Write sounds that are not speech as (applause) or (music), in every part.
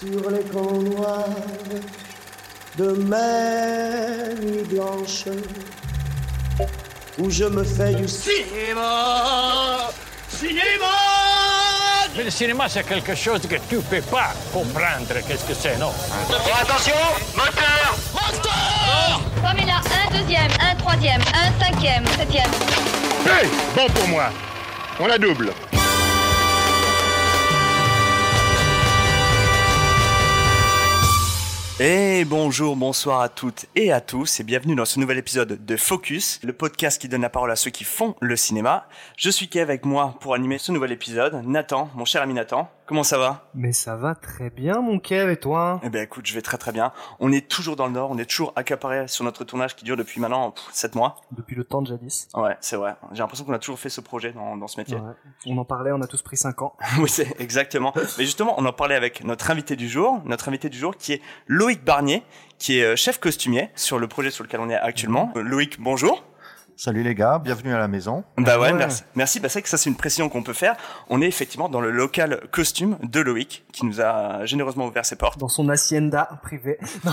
sur les camps noirs de mes nuits blanches où je me fais du Cinéma Cinéma Mais le cinéma, c'est quelque chose que tu peux pas comprendre. Qu'est-ce que c'est, non? Attention Moteur Comme il a un deuxième, un troisième, un cinquième, septième. Hey Bon pour moi. On la double. Et bonjour, bonsoir à toutes et à tous et bienvenue dans ce nouvel épisode de Focus, le podcast qui donne la parole à ceux qui font le cinéma. Je suis Kev avec moi pour animer ce nouvel épisode. Nathan, mon cher ami Nathan, comment ça va? Mais ça va très bien, mon Kev, et toi? Eh ben écoute, je vais très très bien. On est toujours dans le Nord, on est toujours accaparé sur notre tournage qui dure depuis maintenant 7 mois. Depuis le temps de jadis. Ouais, c'est vrai. J'ai l'impression qu'on a toujours fait ce projet dans, dans ce métier. Ouais. On en parlait, on a tous pris 5 ans. (laughs) oui, c'est exactement. Mais justement, on en parlait avec notre invité du jour, notre invité du jour qui est Loïc Barnier, qui est euh, chef costumier sur le projet sur lequel on est actuellement. Euh, Loïc, bonjour. Salut les gars, bienvenue à la maison. Bah ouais, ouais. merci. Merci. Bah c'est que ça c'est une précision qu'on peut faire. On est effectivement dans le local costume de Loïc qui nous a généreusement ouvert ses portes. Dans son hacienda privée. (laughs)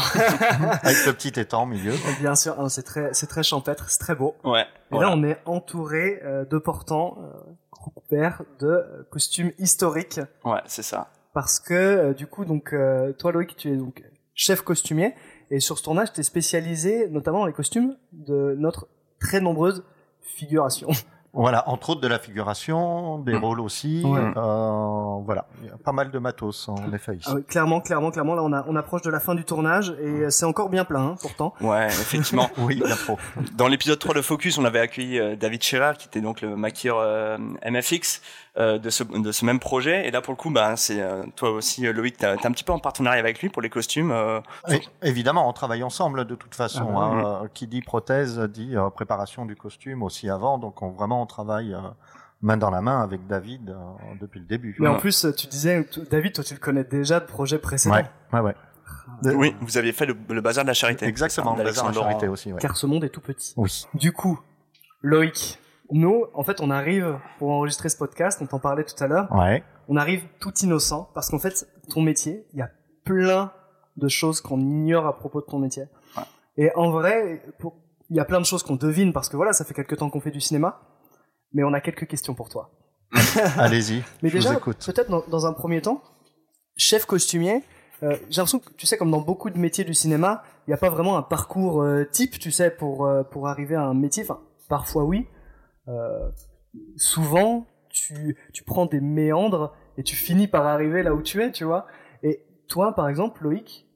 Avec le petit étang au milieu. (laughs) bien sûr, hein, c'est très, c'est très champêtre, c'est très beau. Ouais. Et voilà. là, on est entouré euh, de portants euh, couverts de costumes historiques. Ouais, c'est ça. Parce que, euh, du coup, donc, euh, toi, Loïc, tu es donc chef costumier. Et sur ce tournage, tu es spécialisé notamment dans les costumes de notre très nombreuse figuration. Voilà, entre autres de la figuration, des Mm. rôles aussi. Ouais. Euh, voilà, il y a pas mal de matos en effet ici. Ah oui, clairement, clairement, clairement, là, on, a, on approche de la fin du tournage et c'est encore bien plein, hein, pourtant. Ouais, effectivement. (laughs) Oui, bien trop. Dans l'épisode 3 de Focus, on avait accueilli euh, David Scherer, qui était donc le maquilleur euh, MFX euh, de, ce, de ce même projet. Et là, pour le coup, bah, c'est euh, toi aussi, euh, Loïc, t'es un petit peu en partenariat avec lui pour les costumes. euh, Et, évidemment, on travaille ensemble de toute façon. Ah bah hein. Euh, Qui dit prothèse dit euh, préparation du costume aussi avant. Donc on, vraiment, on travaille euh, main dans la main avec David euh, depuis le début. Mais en plus, tu disais, David, toi, tu le connais déjà de projets précédents. Ouais, ouais, ouais. Oui, vous aviez fait le, le bazar de la charité. Exactement, le bazar de la charité aussi. Ouais. Car ce monde est tout petit. Oui. Du coup, Loïc, nous, en fait, on arrive pour enregistrer ce podcast, on t'en parlait tout à l'heure, Ouais. on arrive tout innocent parce qu'en fait, ton métier, il y a plein de choses qu'on ignore à propos de ton métier. Ouais. Et en vrai, il y a plein de choses qu'on devine parce que voilà, ça fait quelques temps qu'on fait du cinéma, mais on a quelques questions pour toi. (laughs) Allez-y. (laughs) Mais je déjà, peut-être dans, dans un premier temps, chef costumier, euh, j'ai l'impression que, tu sais, comme dans beaucoup de métiers du cinéma, il n'y a pas vraiment un parcours euh, type, tu sais, pour, euh, pour arriver à un métier. Enfin, parfois oui. Souvent, tu, tu prends des méandres et tu finis par arriver là où tu es, tu vois. Et toi, par exemple, Loïc,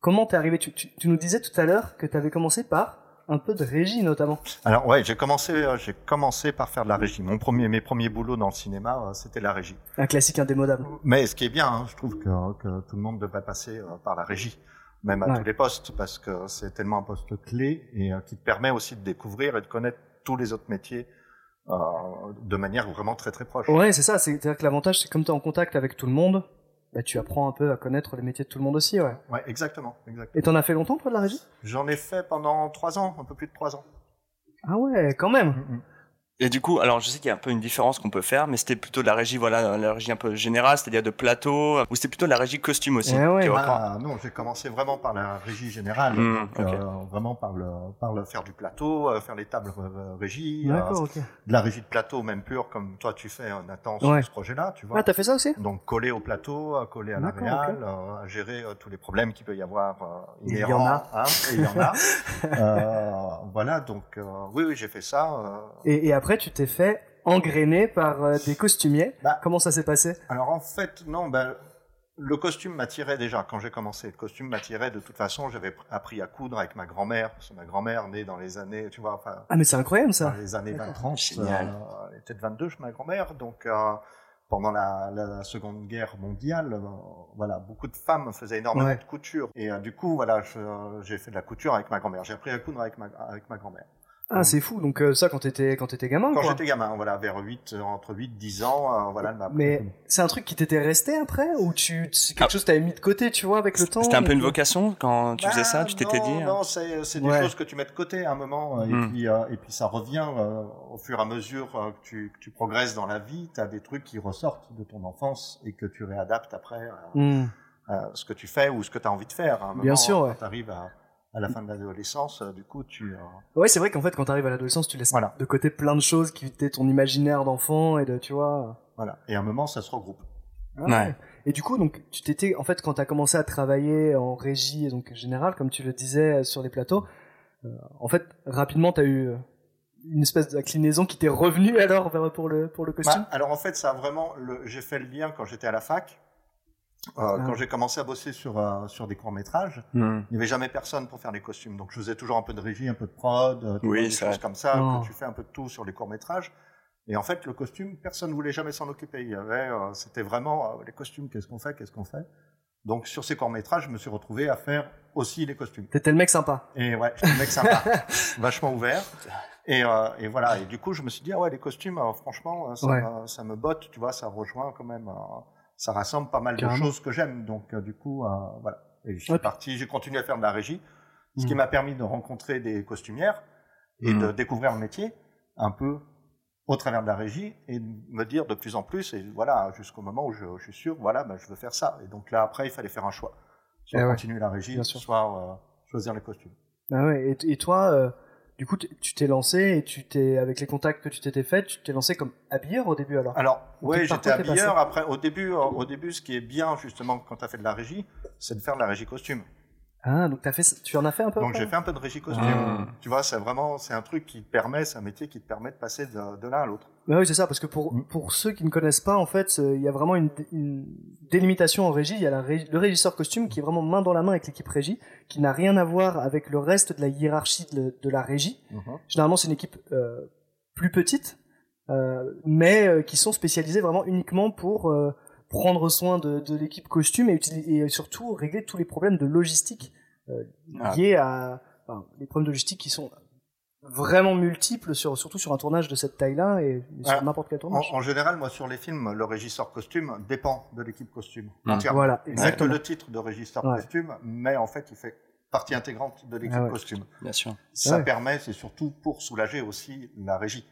comment t'es arrivé? Tu, tu, tu nous disais tout à l'heure que tu avais commencé par un peu de régie, notamment. Alors ouais, j'ai commencé, euh, j'ai commencé par faire de la régie. Mon premier, mes premiers boulots dans le cinéma, euh, c'était la régie. Un classique indémodable. Mais ce qui est bien, hein, je trouve que, que tout le monde devrait passer euh, par la régie, même à Ouais. tous les postes, parce que c'est tellement un poste clé et qui te permet aussi de découvrir et de connaître tous les autres métiers de manière vraiment très très proche. Ouais, c'est ça. C'est-à-dire que l'avantage, c'est comme tu es en contact avec tout le monde, bah, tu apprends un peu à connaître les métiers de tout le monde aussi, ouais. Ouais, exactement, exactement. Et t'en as fait longtemps, toi, de la régie? J'en ai fait pendant trois ans, un peu plus de trois ans. Ah ouais, quand même. Et du coup, alors je sais qu'il y a un peu une différence qu'on peut faire, mais c'était plutôt de la régie, voilà, la régie un peu générale, c'est-à-dire de plateau, ou c'était plutôt de la régie costume aussi. Eh ouais, bah, Ah, non, j'ai commencé vraiment par la régie générale, Mmh, donc, euh, vraiment par le, par le faire du plateau, euh, faire les tables euh, régie, euh, de la régie de plateau même pure comme toi tu fais euh, Nathan sur Ouais. ce projet-là, tu vois. Ah, t'as fait ça aussi? Donc coller au plateau, coller à la réal, euh, à gérer euh, tous les problèmes qu'il peut y avoir euh, Il y en a. hein, et il y en a. (laughs) Euh, voilà, donc euh, oui, oui, j'ai fait ça. euh. Et, et après, tu t'es fait engrainer par euh, des costumiers. Bah. Comment ça s'est passé? Alors en fait, non, ben le costume m'attirait déjà quand j'ai commencé. Le costume m'attirait de toute façon. J'avais appris à coudre avec ma grand-mère, parce que ma grand-mère née dans les années, tu vois, enfin Ah, mais c'est incroyable, dans ça. les années 20-30. Génial. euh, elle était de 22, je- ma grand-mère. Donc, euh, pendant la, la, la Seconde Guerre mondiale, euh, voilà, beaucoup de femmes faisaient énormément Ouais. de couture. Et euh, du coup, voilà, j'ai fait de la couture avec ma grand-mère. J'ai appris à coudre avec ma, avec ma grand-mère. Ah, c'est fou. Donc, euh, ça, quand t'étais, quand t'étais gamin, Quand j'étais gamin, voilà, vers 8, euh, entre 8 10 ans, euh, voilà, Mais c'est un truc qui t'était resté après Ou tu, c'est quelque Ah. chose que t'avais mis de côté, tu vois, avec le temps C'était un peu une vocation quand tu faisais ça, Bah, tu t'étais non, dit. hein Non, c'est c'est des Ouais. choses que tu mets de côté à un moment, euh, et, puis, euh, et puis ça revient euh, au fur et à mesure euh, que, tu, que tu progresses dans la vie. Tu as des trucs qui ressortent de ton enfance et que tu réadaptes après. euh, ce que tu fais ou ce que tu as envie de faire. À un Bien moment, sûr, ouais. Quand tu arrives à, à la fin de l'adolescence, euh, du coup, tu. euh, Ouais, c'est vrai qu'en fait, quand t'arrives à l'adolescence, tu laisses Voilà. de côté plein de choses qui étaient ton imaginaire d'enfant et de, tu vois. voilà. Et à un moment, ça se regroupe. Ah Ouais. Et du coup, donc, tu t'étais, en fait, quand t'as commencé à travailler en régie, donc générale, comme tu le disais euh, sur les plateaux, euh, en fait, rapidement, t'as eu euh, une espèce d'inclinaison qui t'est revenue alors pour le pour le costume? Bah, alors en fait, ça a vraiment. le- J'ai fait le lien quand j'étais à la fac. Euh, Ah. Quand j'ai commencé à bosser sur, euh, sur des courts-métrages, Hmm. il n'y avait jamais personne pour faire les costumes. Donc je faisais toujours un peu de régie, un peu de prod, euh, Oui, des choses comme ça, Non. que tu fais un peu de tout sur les courts-métrages. Et en fait, le costume, personne ne voulait jamais s'en occuper. Il y avait, euh, c'était vraiment euh, les costumes, qu'est-ce qu'on fait, qu'est-ce qu'on fait. Donc sur ces courts-métrages, je me suis retrouvé à faire aussi les costumes. T'étais le mec sympa. Et ouais, j'étais un mec sympa, (laughs) vachement ouvert. Et, euh, et voilà. Et du coup, je me suis dit, ah ouais, les costumes, euh, franchement, ça, Ouais. me, ça me botte, tu vois, ça rejoint quand même, euh, ça rassemble pas mal Carrément. de choses que j'aime. Donc, euh, du coup, euh, voilà. Et je suis Ouais. parti, j'ai continué à faire de la régie, ce qui Mm. m'a permis de rencontrer des costumières et de Mm. découvrir le métier un peu au travers de la régie et de me dire de plus en plus, et voilà, jusqu'au moment où je, je suis sûr, voilà, ben, je veux faire ça. Et donc là, après, il fallait faire un choix. Soit Eh ouais. continuer la régie, soit euh, choisir les costumes. Ah ouais. Et, et toi, euh, du coup, tu t'es lancé et tu t'es, avec les contacts que tu t'étais fait, tu t'es lancé comme habilleur au début alors? Alors, oui, j'étais habilleur. Après, au début, au début, ce qui est bien justement quand tu as fait de la régie, c'est de faire de la régie costume. Ah, donc t'as fait, tu en as fait un peu. Donc j'ai fait un peu de régie costume. Ah. Tu vois, c'est vraiment, c'est un truc qui te permet, c'est un métier qui te permet de passer de, de l'un à l'autre. Bah oui, c'est ça, parce que pour, Mm. pour ceux qui ne connaissent pas, en fait, il y a vraiment une, une délimitation en régie. Il y a la le régisseur costume qui est vraiment main dans la main avec l'équipe régie, qui n'a rien à voir avec le reste de la hiérarchie de, de la régie. Généralement, c'est une équipe euh, plus petite, euh, mais euh, qui sont spécialisées vraiment uniquement pour euh, prendre soin de, de l'équipe costume et, surtout régler tous les problèmes de logistique euh, Ah. liés à enfin, les problèmes de logistique qui sont vraiment multiples, sur, surtout sur un tournage de cette taille-là et sur Ah, n'importe quel tournage. en général, moi, sur les films, le régisseur costume dépend de l'équipe costume. Entièrement. Voilà, Il n'a que exactement. le titre de régisseur Ouais. costume, mais en fait, il fait partie intégrante de l'équipe Ah ouais. costume. Bien sûr. Ça Ouais. permet, c'est surtout pour soulager aussi la régie.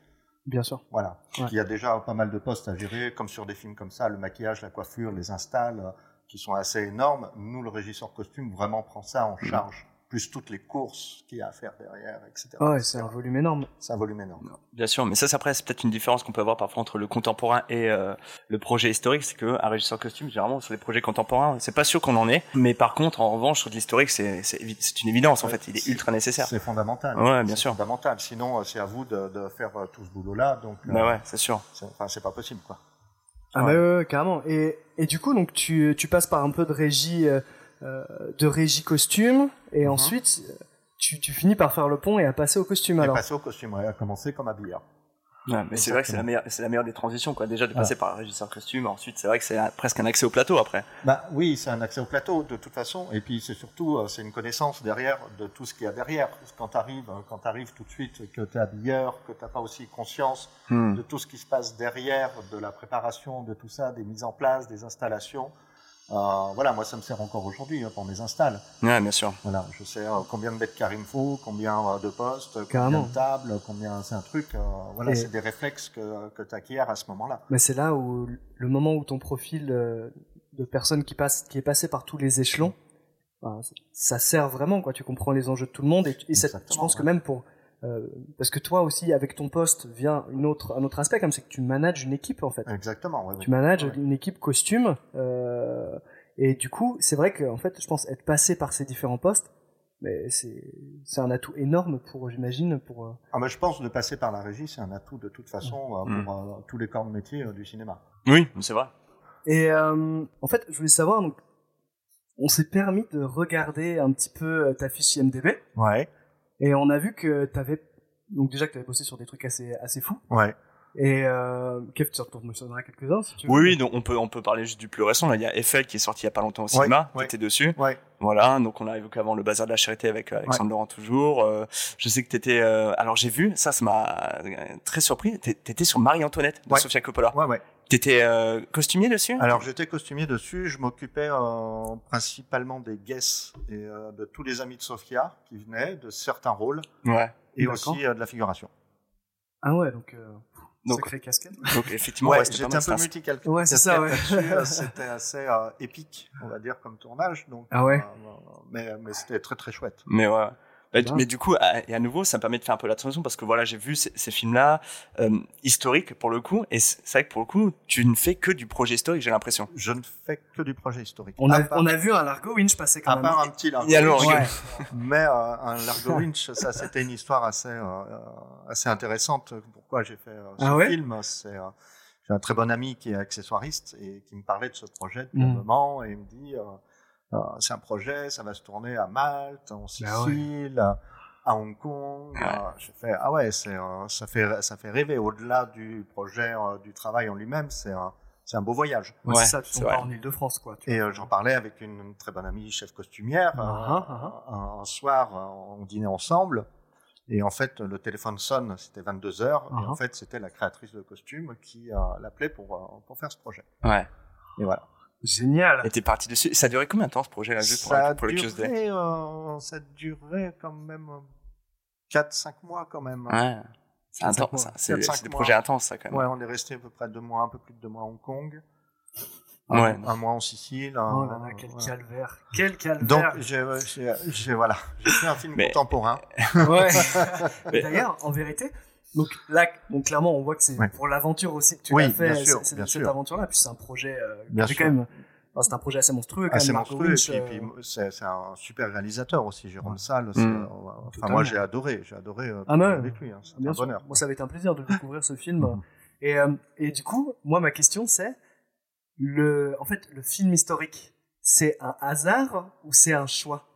Bien sûr. Voilà. Ouais. Il y a déjà pas mal de postes à gérer, comme sur des films comme ça, le maquillage, la coiffure, les installs, euh, qui sont assez énormes. Nous, le régisseur costume vraiment prend ça en charge, plus toutes les courses qu'il y a à faire derrière, etc. Ah ouais, c'est un volume énorme. C'est un volume énorme. Bien sûr, mais ça, c'est après, c'est peut-être une différence qu'on peut avoir parfois entre le contemporain et euh, le projet historique, c'est que un régisseur costume, généralement, sur les projets contemporains, c'est pas sûr qu'on en ait. Mais par contre, en revanche, sur de l'historique, c'est, c'est, évi- c'est une évidence, en fait. Il est ultra nécessaire. C'est fondamental. Ouais, bien C'est sûr. fondamental. Sinon, euh, c'est à vous de, de faire euh, tout ce boulot-là. Donc, euh, Bah ouais, c'est sûr. c'est, enfin, c'est pas possible, quoi. Ah Ouais. bah ouais, ouais, carrément. Et, et du coup, donc tu, tu passes par un peu de régie, euh, de régie costume, et Mhm. ensuite euh, tu, tu finis par faire le pont et à passer au costume Et alors. passer au costume, ouais, à commencer comme habilleur. Ouais, mais c'est vrai que c'est la meilleure, c'est la meilleure des transitions, quoi. Déjà de passer par un régisseur costume, ensuite, c'est vrai que c'est presque un accès au plateau après. Bah oui, c'est un accès au plateau de toute façon, et puis c'est surtout euh, c'est une connaissance derrière de tout ce qu'il y a derrière. Parce que quand tu arrives, quand t'arrives tout de suite, que tu es habilleur, que tu pas aussi conscience Hmm. de tout ce qui se passe derrière, de la préparation, de tout ça, des mises en place, des installations. Euh, voilà, moi ça me sert encore aujourd'hui hein, pour mes installs. Ouais, bien sûr. Voilà, je sais euh, combien de mètres carrés il me faut, combien euh, de postes, combien de tables, combien c'est un truc. euh, voilà, Et- c'est des réflexes que, que tu acquiers à ce moment-là. Mais c'est là où le moment où ton profil euh, de personne qui passe, qui est passé par tous les échelons, bah, ça sert vraiment quoi. Tu comprends les enjeux de tout le monde et, et ça- Exactement, je pense que même pour euh, parce que toi aussi avec ton poste vient une autre un autre aspect comme c'est que tu manages une équipe en fait. Exactement. ouais. Tu manages Ouais. une équipe costume euh, et du coup c'est vrai que en fait je pense être passé par ces différents postes, mais c'est un atout énorme pour j'imagine pour euh, Ah, mais je pense de passer par la régie, c'est un atout de toute façon euh, Mm. pour euh, tous les corps de métier euh, du cinéma. Oui, c'est vrai. Et euh, en fait, je voulais savoir, donc, on s'est permis de regarder un petit peu ta fiche IMDb, Ouais. Et on a vu que t'avais, donc déjà que t'avais bossé sur des trucs assez, assez fous, Ouais. et euh, Kev, tu en mentionneras quelques-uns si tu veux. Oui, oui, donc on peut, on peut parler juste du plus récent. Là, il y a Eiffel qui est sorti il y a pas longtemps au cinéma, ouais. qui était dessus. Ouais. Voilà, donc on a évoqué avant le bazar de la charité avec euh, Alexandre Laurent toujours. Euh, je sais que t'étais, euh, alors j'ai vu, ça, ça m'a euh, très surpris. T'é- T'étais sur Marie-Antoinette de Ouais. Sofia Coppola. Ouais, ouais. T'étais euh, costumier dessus? Alors j'étais costumier dessus, je m'occupais euh, principalement des guests et euh, de tous les amis de Sofia qui venaient, de certains rôles Ouais. et aussi euh, de la figuration. Ah ouais, donc, euh, Donc, Sacré casquette. donc effectivement, Ouais, ouais, c'était j'étais un peu multicalque. Ouais, c'est ça, ouais. (laughs) C'était assez euh, épique, on va dire, comme tournage. Donc, Ah ouais. euh, mais mais c'était très très chouette. Mais ouais. Bah, mais du coup, à- et à nouveau, ça me permet de faire un peu la transition parce que voilà, j'ai vu ces, ces films-là euh, historiques pour le coup, et c'est vrai que pour le coup, tu ne fais que du projet historique, j'ai l'impression. Je ne fais que du projet historique. On a, À part- on a vu un Largo Winch passer quand à même. part un petit Largo Et alors. (laughs) Mais euh, un Largo Winch, ça c'était une histoire assez euh, euh, assez intéressante. Pourquoi j'ai fait euh, ce Ah ouais? film C'est euh, j'ai un très bon ami qui est accessoiriste et qui me parlait de ce projet depuis un Mm. moment et il me dit c'est un projet, ça va se tourner à Malte, en Ah ouais. Sicile, à Hong Kong. Ouais. Euh, j'ai fait ah ouais, c'est euh, ça fait ça fait rêver. Au-delà du projet euh, du travail en lui-même, c'est un c'est un beau voyage. Ouais, Ouais, c'est ça, tu tombes en Ile-de-France, quoi. tu Et vois. euh, j'en parlais avec une, une très bonne amie chef costumière. euh, Ah, ah, un, un soir, euh, on dînait ensemble. Et en fait, le téléphone sonne, c'était 22 heures. Et Ah. en fait, c'était la créatrice de costumes qui euh, l'appelait pour, euh, pour faire ce projet. Ouais. Et voilà. Génial. Et t'es parti dessus. Ça a duré combien de temps ce projet-là, juste pour, ça, a pour le Tuesday? duré, euh, ça a duré quand même 4-5 mois quand même. Ouais. C'est intense. ça. C'est des projets intenses, ça, quand même. Ouais, on est resté à peu près deux mois, un peu plus de deux mois à Hong Kong. Ouais. Un, un mois en Sicile. un- Oh là là, quel voilà. calvaire. Quel calvaire. Donc, j'ai, voilà, j'ai fait un film Mais- contemporain. (laughs) Ouais. (laughs) Mais- D'ailleurs, en vérité, donc là, donc clairement, on voit que c'est Ouais. pour l'aventure aussi que tu Oui, l'as fait. bien sûr, bien cette sûr. aventure-là, puis c'est un projet. Euh, Bien sûr. quand même. enfin, c'est un projet assez monstrueux quand assez même. Margot monstrueux. Winch, et euh, puis, puis c'est, c'est un super réalisateur aussi, Jérôme Salle. Mm. euh, Enfin, moi, j'ai adoré, j'ai adoré euh, Ah, travailler avec lui. hein, c'est Bien un sûr. bonheur. Moi, ça avait été un plaisir de (laughs) découvrir ce film. Mhm. Et, euh, et du coup, moi, ma question, c'est le, en fait, le film historique, c'est un hasard ou c'est un choix?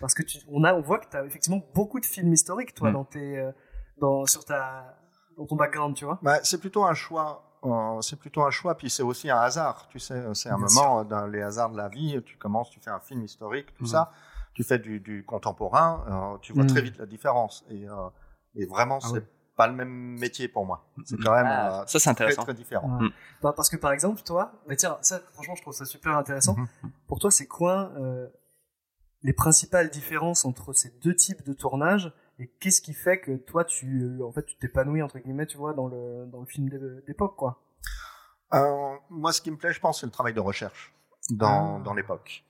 Parce que tu, on a, on voit que tu as effectivement beaucoup de films historiques, toi, Mhm. dans tes, euh, dans, sur ta, dans ton background, tu vois. Bah, c'est plutôt un choix. euh, c'est plutôt un choix, puis c'est aussi un hasard. Tu sais, c'est un Bien moment dans les hasards de la vie. Tu commences, tu fais un film historique, tout ça. Tu fais du, du contemporain. euh, tu vois Mhm. très vite la différence. Et, euh, et vraiment, Ah c'est pas le même métier pour moi. C'est quand même Ah, euh, ça, c'est très intéressant. très différent. Ouais. Bah, parce que par exemple, toi, bah tiens, ça, franchement, je trouve ça super intéressant. Mhm. Pour toi, c'est quoi euh, les principales différences entre ces deux types de tournage et qu'est-ce qui fait que toi, tu, euh, en fait, tu t'épanouis entre guillemets, tu vois, dans le dans le film d'é- d'époque, quoi? Euh, moi, ce qui me plaît, je pense, c'est le travail de recherche dans, Ah. dans l'époque.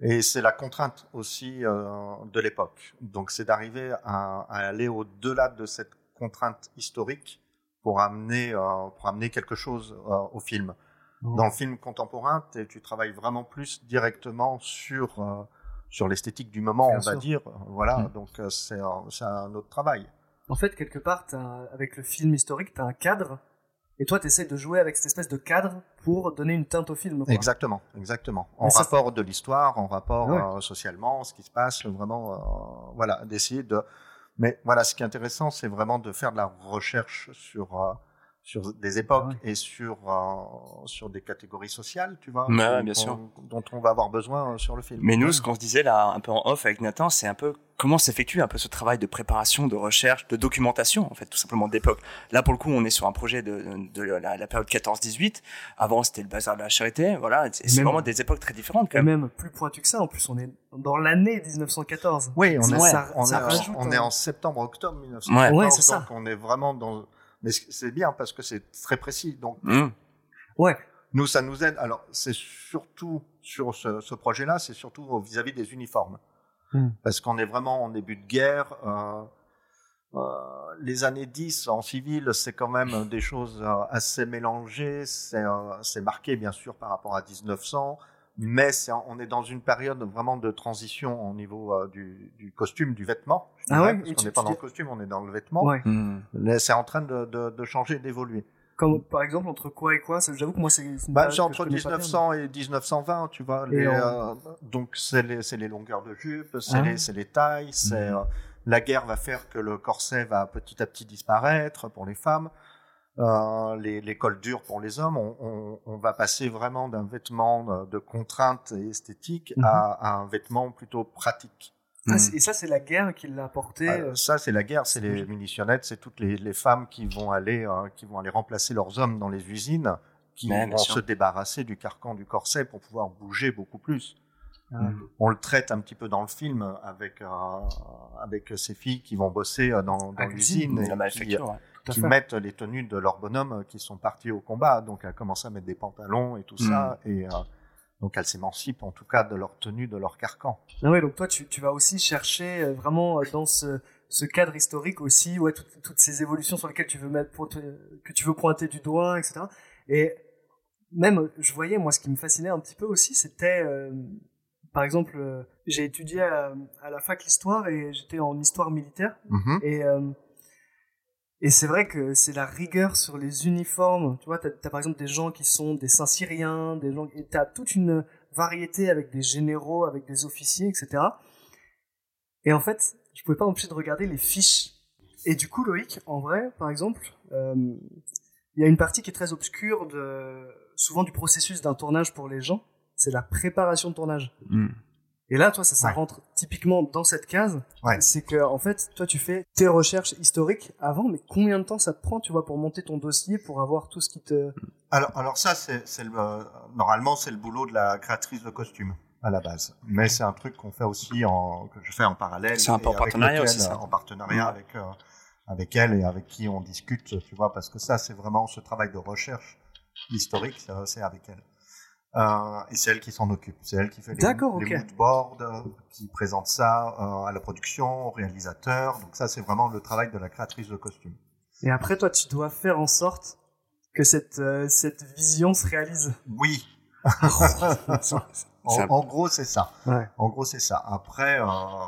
Et c'est la contrainte aussi euh, de l'époque. Donc, c'est d'arriver à, à aller au-delà de cette contrainte historique pour amener, euh, pour amener quelque chose au film. Dans le film contemporain, tu travailles vraiment plus directement sur, sur l'esthétique du moment, Bien on va dire. Voilà, Mm. donc euh, c'est un, autre travail. En fait, quelque part, avec le film historique, tu as un cadre, et toi, tu essaies de jouer avec cette espèce de cadre pour donner une teinte au film. Quoi. Exactement, exactement. En Mais ça, rapport de l'histoire, en rapport Ouais. euh, socialement, ce qui se passe, vraiment, euh, voilà, d'essayer de. Mais voilà, ce qui est intéressant, c'est vraiment de faire de la recherche sur euh, sur des époques Ouais. et sur euh, sur des catégories sociales, tu vois, Ouais, qu'on- bien sûr. dont on va avoir besoin euh, sur le film. Mais nous, ce qu'on se disait là, un peu en off avec Nathan, c'est un peu comment s'effectue un peu ce travail de préparation, de recherche, de documentation, en fait, tout simplement d'époque. Là, pour le coup, on est sur un projet de, de la, la période 14-18. Avant, c'était le bazar de la charité. Voilà, c'est vraiment des époques très différentes quand Et même. même plus pointu que ça, en plus, on est dans l'année 1914. Oui, on Ça- est, ça- on, ça est, rajoute on un- est en septembre-octobre 1914, Ouais, c'est ça. donc on est vraiment dans. Mais c'est bien parce que c'est très précis. Donc Mmh. Ouais, Nous, ça nous aide. Alors, c'est surtout sur ce, ce projet-là, c'est surtout vis-à-vis des uniformes. Hmm. Parce qu'on est vraiment en début de guerre. euh, euh, les années 10 en civil, c'est quand même des choses euh, assez mélangées. C'est euh, c'est marqué, bien sûr, par rapport à 1900. Mais c'est- on est dans une période vraiment de transition au niveau euh, du, du costume, du vêtement. je Ah dirais, ouais, parce qu'on n'est pas dans le costume, on est dans le vêtement. ouais. Mmh. Mais C'est en train de, de, de changer, d'évoluer. Comme, par exemple, entre quoi et quoi J'avoue que moi, c'est Bah, entre je connais pas bien, 1900 et 1920, tu vois. Et les, en- euh, donc, c'est les, c'est les longueurs de jupe, c'est Ah. les, c'est les tailles, c'est euh, la guerre va faire que le corset va petit à petit disparaître pour les femmes. Euh, les, les cols durs pour les hommes, on, on, on va passer vraiment d'un vêtement euh, de contrainte et esthétique Mhm. à, à un vêtement plutôt pratique. Ah, c'est- et ça, c'est la guerre qui l'a apporté. Ah, euh, ça, c'est la guerre, c'est les munitionnettes, c'est toutes les, les femmes qui vont aller, euh, qui vont aller remplacer leurs hommes dans les usines, qui vont se débarrasser du carcan du corset pour pouvoir bouger beaucoup plus. Ah. On le traite un petit peu dans le film avec euh, avec ces filles qui vont bosser euh, dans, l'usine et La qui, ouais. Mettent les tenues de leurs bonhommes euh, qui sont partis au combat. Donc elle commence à mettre des pantalons et tout ça et euh, donc elle s'émancipe en tout cas de leur tenue, de leur carcan. Ah ouais, donc toi, tu, tu vas aussi chercher euh, vraiment dans ce, ce cadre historique aussi, ouais, toutes, toutes ces évolutions sur lesquelles tu veux mettre, que tu veux pointer du doigt, etc. Et même, je voyais, moi, ce qui me fascinait un petit peu aussi, c'était, par exemple, euh, j'ai étudié à, à la fac l'histoire et j'étais en histoire militaire. Mhm. Et, euh, et c'est vrai que c'est la rigueur sur les uniformes. Tu vois, t'as as par exemple des gens qui sont des Saint-Syriens, des gens, et t'as toute une variété avec des généraux, avec des officiers, etc. Et en fait, je pouvais pas m'empêcher de regarder les fiches. Et du coup, Loïc, en vrai, par exemple, euh, il y a une partie qui est très obscure de, souvent du processus d'un tournage pour les gens. C'est la préparation de tournage. Mm. Et là, toi, ça, ça Ouais. rentre typiquement dans cette case. Ouais. C'est que, en fait, toi, tu fais tes recherches historiques avant, mais combien de temps ça te prend, tu vois, pour monter ton dossier, pour avoir tout ce qui te... Alors, alors ça, c'est, c'est le, euh, normalement, c'est le boulot de la créatrice de costumes à la base. Mais c'est un truc qu'on fait aussi en, que je fais en parallèle. C'est un peu en partenariat lequel, aussi, ça. En partenariat Ouais. avec, euh, avec elle et avec qui on discute, tu vois, parce que ça, c'est vraiment ce travail de recherche historique, c'est avec elle. Euh, et c'est elle qui s'en occupe. C'est elle qui fait les, D'accord, les ok. mood boards, euh, qui présente ça euh, à la production, au réalisateur. Donc ça, c'est vraiment le travail de la créatrice de costumes. Et après, toi, tu dois faire en sorte que cette, euh, cette vision se réalise. Oui, (laughs) En, un- en gros, c'est ça. Ouais. En gros, c'est ça. Après,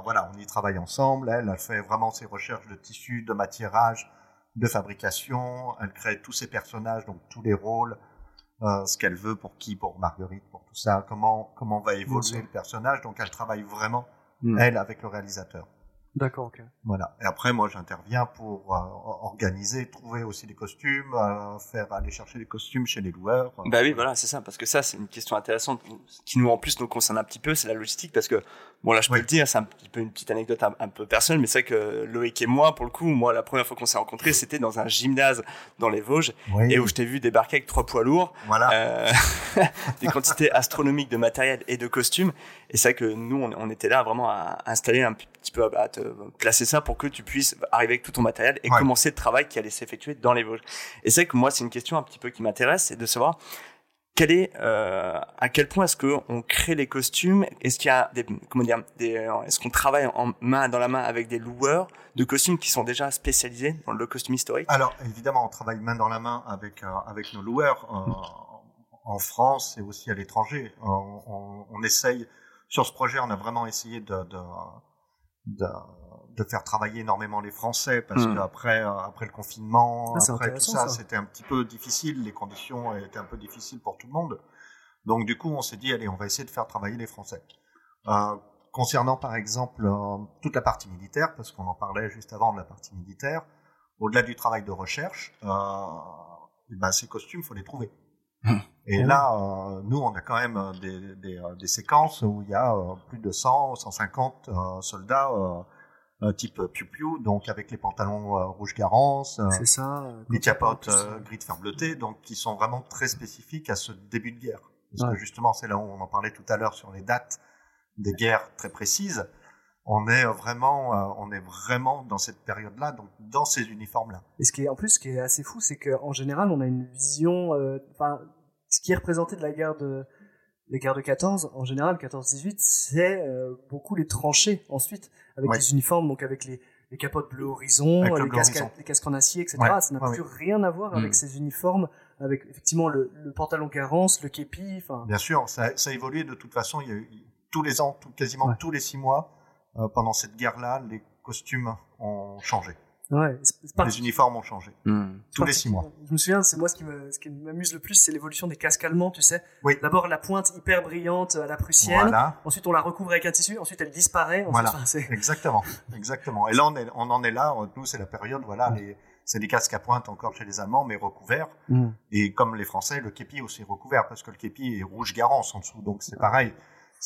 voilà, on y travaille ensemble. Elle, elle fait vraiment ses recherches de tissus, de matiérage, de fabrication. Elle crée tous ses personnages, donc tous les rôles, euh, ce qu'elle veut pour qui, pour Marguerite, pour tout ça. Comment comment va évoluer sûr. le personnage? Donc, elle travaille vraiment Mm. elle avec le réalisateur. D'accord, ok. Voilà. Et après, moi, j'interviens pour euh, organiser, trouver aussi des costumes, euh, faire aller chercher des costumes chez les loueurs. Bah oui, voilà, c'est ça, parce que ça, c'est une question intéressante qui nous, en plus, nous concerne un petit peu, c'est la logistique, parce que, bon, là, je peux Oui. le dire, c'est un petit peu une petite anecdote un, un peu personnelle, mais c'est vrai que Loïc et moi, pour le coup, moi, la première fois qu'on s'est rencontrés, c'était dans un gymnase dans les Vosges, Oui. et où je t'ai vu débarquer avec trois poids lourds, Voilà. euh, (laughs) des quantités astronomiques de matériel et de costumes, et c'est vrai que nous, on, on était là vraiment à installer un petit peu, à te placer ça pour que tu puisses arriver avec tout ton matériel et Ouais. commencer le travail qui allait s'effectuer dans les Vosges. Et c'est vrai que moi, c'est une question un petit peu qui m'intéresse, c'est de savoir quel est, euh, à quel point est-ce que on crée les costumes? Est-ce qu'il y a des, comment dire, des, euh, est-ce qu'on travaille en main dans la main avec des loueurs de costumes qui sont déjà spécialisés dans le costume historique? Alors, évidemment, on travaille main dans la main avec, euh, avec nos loueurs euh, en France et aussi à l'étranger. Euh, on, on essaye, sur ce projet, on a vraiment essayé de, de, de, de faire travailler énormément les Français parce Mm. qu'après euh, après le confinement, Ah, après tout ça, ça. c'était un petit peu difficile, les conditions étaient un peu difficiles pour tout le monde. Donc, du coup, on s'est dit, allez, on va essayer de faire travailler les Français. Euh, concernant, par exemple, euh, toute la partie militaire, parce qu'on en parlait juste avant de la partie militaire, au-delà du travail de recherche, euh, eh ben, ces costumes, faut les trouver. Et là, euh, nous, on a quand même euh, des, des, euh, des séquences où il y a euh, plus de 100, 150 euh, soldats euh, type piou-piou, donc avec les pantalons euh, rouge garance, euh, C'est ça. les capotes gris de fer bleuté, donc qui sont vraiment très spécifiques à ce début de guerre. Parce Ouais. que justement, c'est là où on en parlait tout à l'heure sur les dates des guerres très précises. On est vraiment, euh, on est vraiment dans cette période-là, donc dans ces uniformes-là. Et ce qui est en plus, ce qui est assez fou, c'est qu'en général, on a une vision. Enfin, qui est représenté de la guerre de les guerres de 14, en général, 14-18, c'est euh, beaucoup les tranchées ensuite, avec Ouais. les uniformes, donc avec les, les capotes bleu horizon, Avec les casques, horizon. les casques en acier, etc. Ouais, Ça n'a ouais, plus rien à voir Mm. avec ces uniformes, avec effectivement le, le pantalon carence, le képi. Bien sûr, ça, ça a évolué de toute façon. Il y a eu, tous les ans, tout- quasiment tous les six mois, euh, pendant cette guerre-là, les costumes ont changé. Ouais, pas- Les uniformes ont changé. Tous les six mois. Je me souviens, c'est moi ce qui me- ce qui m'amuse le plus, c'est l'évolution des casques allemands, tu sais. Oui. D'abord la pointe hyper brillante à la prussienne. Voilà. Ensuite, on la recouvre avec un tissu. Ensuite, elle disparaît. Ensuite, Voilà. enfin, Exactement, exactement. Et là, on, est, on en est là. Nous, c'est la période, voilà, les, c'est les casques à pointe encore chez les Allemands, mais recouverts. Et comme les Français, le képi aussi recouvert, parce que le képi est rouge garance en dessous. Donc c'est pareil.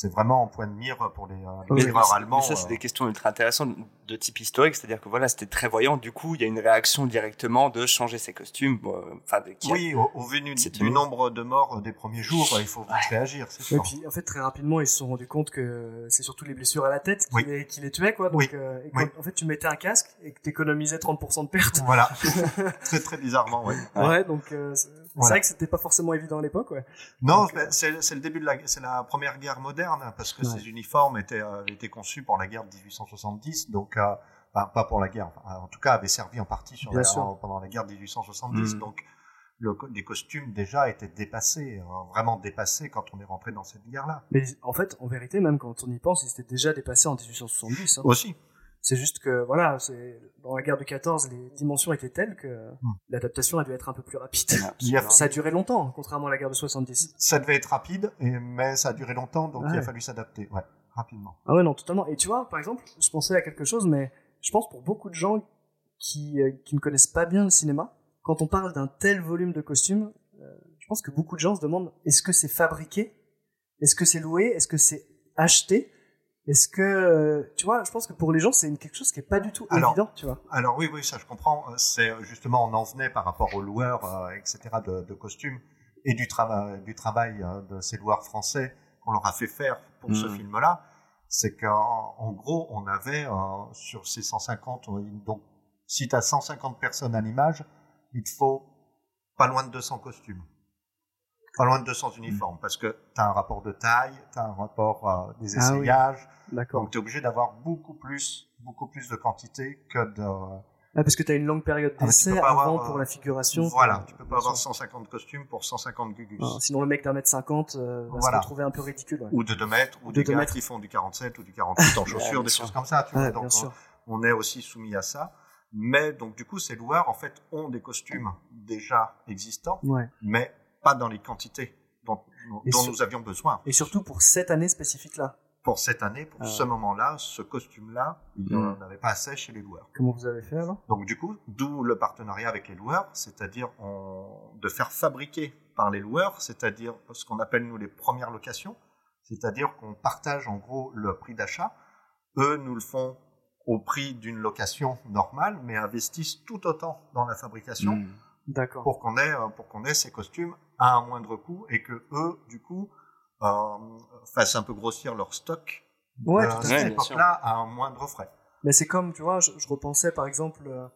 C'est vraiment en point de mire pour les, euh, les Mais, allemands. ça, c'est euh. des questions ultra intéressantes de type historique, c'est-à-dire que voilà, c'était très voyant. Du coup, il y a une réaction directement de changer ses costumes. bon, euh, Enfin, de- qui a- Oui, au, au vu du, C'est du tenu. nombre de morts des premiers jours, il faut vite réagir, c'est Et puis en fait très rapidement ils se sont rendus compte que c'est surtout les blessures à la tête qui, Oui. les, qui les tuaient quoi. Donc Oui. euh, et quand, Oui. en fait tu mettais un casque et que t'économisais 30% de pertes. Voilà, (laughs) très très bizarrement, oui. Ouais, donc euh, c'est vrai que c'était pas forcément évident à l'époque ouais. Non, mais c'est le début de la, c'est la première guerre moderne parce que Ouais. ces uniformes étaient, euh, étaient conçus pour la guerre de 1870, donc euh, pas pour la guerre, enfin, en tout cas avaient servi en partie sur la- pendant la guerre de 1870. Mhm. Donc le, les costumes déjà étaient dépassés, hein, vraiment dépassés quand on est rentré dans cette guerre-là. Mais en fait en vérité même quand on y pense ils étaient déjà dépassés en 1870. hein. Aussi. C'est juste que voilà c'est dans la guerre de 14 les dimensions étaient telles que Hmm. l'adaptation a dû être un peu plus rapide. A- (laughs) Ça a duré longtemps contrairement à la guerre de 70. Ça devait être rapide, et, mais ça a duré longtemps, donc il Ouais. a fallu s'adapter, ouais, rapidement. Ah ouais, non, totalement. Et tu vois, par exemple, je pensais à quelque chose, mais je pense pour beaucoup de gens qui, euh, qui ne connaissent pas bien le cinéma, quand on parle d'un tel volume de costumes, euh, je pense que beaucoup de gens se demandent est-ce que c'est fabriqué? Est-ce que c'est loué? Est-ce que c'est acheté? Est-ce que, euh, tu vois, je pense que pour les gens, c'est une- quelque chose qui est pas du tout Alors, évident, tu vois. Alors oui, oui, ça je comprends. Euh, C'est euh, justement, on en venait par rapport aux loueurs, euh, etc., de, de costumes et du, trava- du travail euh, de ces loueurs français qu'on leur a fait faire pour ce Mhm. film-là. C'est qu'en en gros, on avait euh, sur ces 150, on- donc si tu as 150 personnes à l'image, il te faut pas loin de 200 costumes. Pas loin de 200 uniformes, parce que tu as un rapport de taille, tu as un rapport euh, des Ah oui. essayages, D'accord. donc tu es obligé d'avoir beaucoup plus, beaucoup plus de quantité que de, Ah, parce que tu as une longue période Ah, d'essai pas avant avoir, pour euh, la figuration. Voilà, tu peux pas avoir sûr. 150 costumes pour 150 gugus. Ah, sinon, le mec d'un mètre cinquante euh, va se Voilà. retrouver un peu ridicule. ouais. Ou de 2 mètres, ou De des deux gars mètres. qui font du 47 ou du 48 en (laughs) chaussures, bien des sûr. choses comme ça. Tu vois. Donc, on, on est aussi soumis à ça. Mais donc du coup, ces loueurs en fait ont des costumes déjà existants, Ouais. mais pas dans les quantités dont, Et dont sur- nous avions besoin. Et surtout pour cette année spécifique-là. Pour cette année, pour Ah ouais. ce moment-là, ce costume-là, il n'y en Mm. avait pas assez chez les loueurs. Comment vous avez fait alors? Donc du coup, d'où le partenariat avec les loueurs, c'est-à-dire on- de faire fabriquer par les loueurs, c'est-à-dire ce qu'on appelle nous les premières locations, c'est-à-dire qu'on partage en gros le prix d'achat. Eux nous le font au prix d'une location normale, mais investissent tout autant dans la fabrication Mm. Pour qu'on ait euh, pour qu'on ait ces costumes à un moindre coût et que eux du coup euh, fassent un peu grossir leur stock Ouais, euh, tout à cette époque-là à un moindre frais. Mais c'est comme, tu vois, je, je repensais par exemple euh,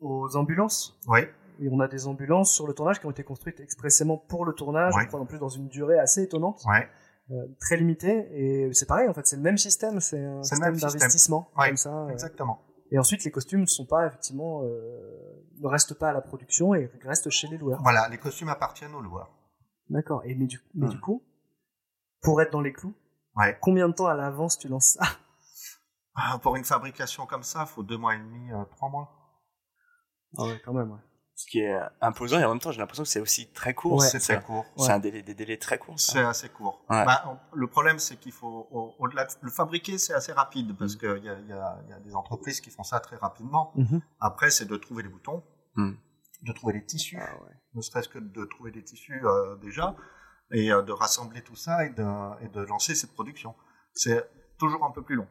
aux ambulances. Oui, Et on a des ambulances sur le tournage qui ont été construites expressément pour le tournage, Ouais. je crois en plus dans une durée assez étonnante, ouais. euh, très limitée. Et c'est pareil, en fait, c'est le même système, c'est un système d'investissement Ouais, comme ça. euh. exactement. Et ensuite, les costumes ne sont pas effectivement, euh, ne restent pas à la production et restent chez les loueurs. Voilà, les costumes appartiennent aux loueurs. D'accord. Et mais du, mais du coup, pour être dans les clous, Ouais. combien de temps à l'avance tu lances ça? Ah, Pour une fabrication comme ça, il faut deux mois et demi, euh, trois mois. Ah ouais, quand même. Ouais. Ce qui est imposant et en même temps, j'ai l'impression que c'est aussi très court. Ouais. c'est très court. C'est Ouais. un délai, des délais très courts. C'est assez court. Ouais. Bah, on- le problème, c'est qu'il faut, au- au-delà de le fabriquer, c'est assez rapide parce qu'il y a, il y, a, il y a des entreprises qui font ça très rapidement. Mhm. Après, c'est de trouver les boutons, Mm. de trouver les tissus, Ah ouais. ne serait-ce que de trouver des tissus euh, déjà, et euh, de rassembler tout ça et de, et de lancer cette production. C'est toujours un peu plus long.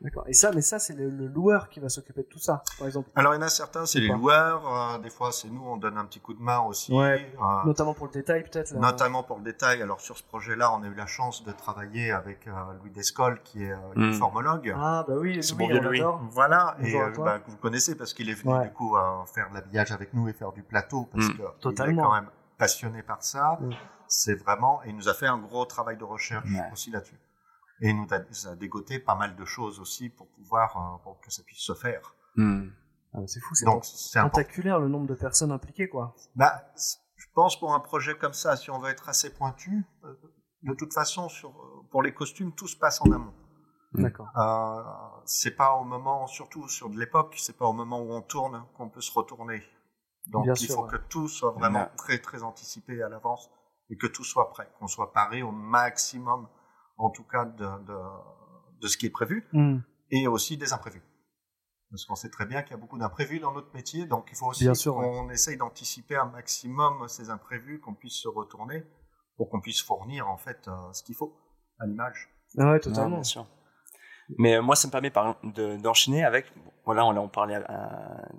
D'accord. Et ça, mais ça, c'est le, le loueur qui va s'occuper de tout ça, par exemple. Alors, il y en a certains, c'est les loueurs, euh, des fois, c'est nous, on donne un petit coup de main aussi. Ouais. euh, Notamment pour le détail, peut-être. Notamment pour le détail. Alors sur ce projet-là, on a eu la chance de travailler avec euh, Louis Descoles, qui est euh, Mm. uniformologue. Ah bah oui, C'est bon on Louis. Voilà, et Bonjour toi. bah, que vous connaissez parce qu'il est venu Ouais. du coup euh, faire de l'habillage avec nous et faire du plateau parce Mm. que Totalement. il est quand même passionné par ça. Mm. C'est vraiment, et il nous a fait un gros travail de recherche Ouais. aussi là-dessus. Et il nous a, dégoté pas mal de choses aussi pour pouvoir, euh, pour que ça puisse se faire. Mm. Ah, c'est fou, c'est tentaculaire le nombre de personnes impliquées, quoi. Bah, je pense pour un projet comme ça, si on veut être assez pointu, euh, de toute façon, sur, euh, pour les costumes, tout se passe en amont. Mm. D'accord. Euh, c'est pas au moment, surtout sur de l'époque, c'est pas au moment où on tourne qu'on peut se retourner. Donc Bien il sûr, faut ouais. que tout soit vraiment Ouais. très très anticipé à l'avance et que tout soit prêt, qu'on soit paré au maximum, en tout cas de, de, de ce qui est prévu Hmm. et aussi des imprévus. Parce qu'on sait très bien qu'il y a beaucoup d'imprévus dans notre métier, donc il faut aussi Bien sûr, qu'on essaye d'anticiper un maximum ces imprévus, qu'on puisse se retourner pour qu'on puisse fournir en fait euh, ce qu'il faut. à l'image. Ah ouais, Ouais, totalement. bien sûr. Mais euh, moi, ça me permet exemple, de- d'enchaîner avec. Voilà, on, on parlait euh,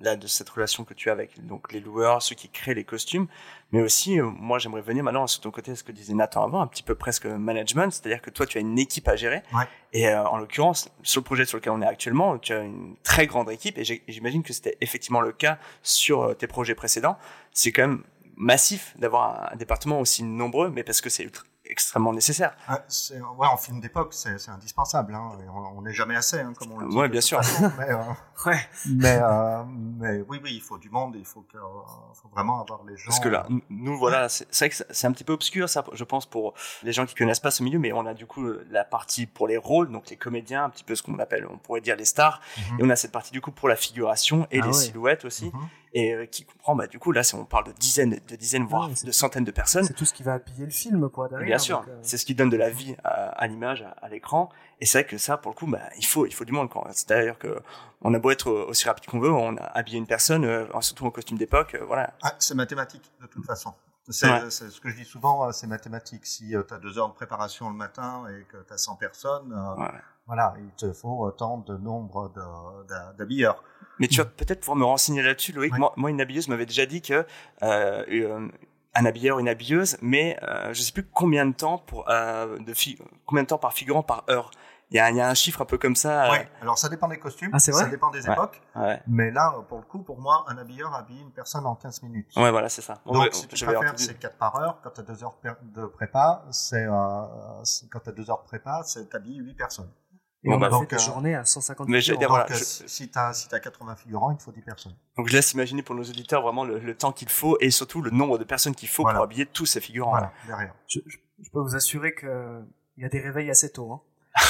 là de cette relation que tu as avec donc les loueurs, ceux qui créent les costumes, mais aussi, euh, moi, j'aimerais venir maintenant sur ton côté, ce que disait Nathan avant, un petit peu presque management, c'est-à-dire que toi, tu as une équipe à gérer, Ouais. et euh, en l'occurrence, sur le projet sur lequel on est actuellement, tu as une très grande équipe, et j'imagine que c'était effectivement le cas sur euh, tes projets précédents. C'est quand même massif d'avoir un, un département aussi nombreux, mais parce que c'est ultra- extrêmement nécessaire. Ah, c'est- ouais, en film d'époque, c'est indispensable. Hein, on n'est jamais assez, hein, comme on le dit. De bien sûr. façon, (laughs) mais, euh, Ouais. mais, euh, mais oui, oui, il faut du monde, il faut, que, euh, faut vraiment avoir les gens. Parce que là, nous, voilà, c'est vrai que c'est- un petit peu obscur, ça, je pense, pour les gens qui connaissent pas ce milieu, mais on a du coup la partie pour les rôles, donc les comédiens, un petit peu ce qu'on appelle, on pourrait dire les stars, Mhm. et on a cette partie du coup pour la figuration et Ah les ouais. silhouettes aussi, Mhm. et euh, qui comprend, bah, du coup, là, c'est- on parle de dizaines, de dizaines, voire Ouais, de centaines de personnes. C'est tout ce qui va habiller le film, quoi, derrière. Bien sûr, euh, c'est ce qui donne de la vie à, à l'image, à, à l'écran. Et c'est vrai que ça, pour le coup, bah, il faut, il faut du monde. C'est-à-dire que on a beau être aussi rapide qu'on veut, on a habillé une personne, euh, surtout en costume d'époque, euh, voilà. Ah, c'est mathématique, de toute façon. C'est Ouais. ce que je dis souvent, c'est mathématique. Si tu as deux heures de préparation le matin et que tu as 100 personnes, euh, Ouais. voilà, il te faut autant de nombre d'habilleurs. Mais tu vas peut-être pouvoir me renseigner là-dessus, Loïc. Ouais. Moi, moi, une habilleuse m'avait déjà dit que euh, euh, un habilleur, une habilleuse, mais euh, je sais plus combien de temps pour euh, de fi- combien de temps par figurant par heure. Il y a, il y a un chiffre un peu comme ça. euh, Ouais. Alors ça dépend des costumes, Ah, c'est vrai ça dépend des Ouais. époques. ouais. Mais là, pour le coup, pour moi, un habilleur habille une personne en 15 minutes. Ouais, voilà, c'est ça. Donc, ouais, si tu préfères, c'est 4 par heure. Quand tu as 2 heures de prépa, c'est, euh, c'est- quand tu as 2 heures de prépa, c'est t'habilles 8 personnes. Et Bon, on bah, donc, fait euh, journées à 150 mais voilà, Donc, euh, je- si, si tu as, si t'as 80 figurants, il te faut 10 personnes. Donc je laisse imaginer pour nos auditeurs vraiment le, le temps qu'il faut et surtout le nombre de personnes qu'il faut Voilà. pour habiller tous ces figurants. Voilà, derrière. Je, je- je peux vous assurer que il y a des réveils assez tôt. Hein. (laughs)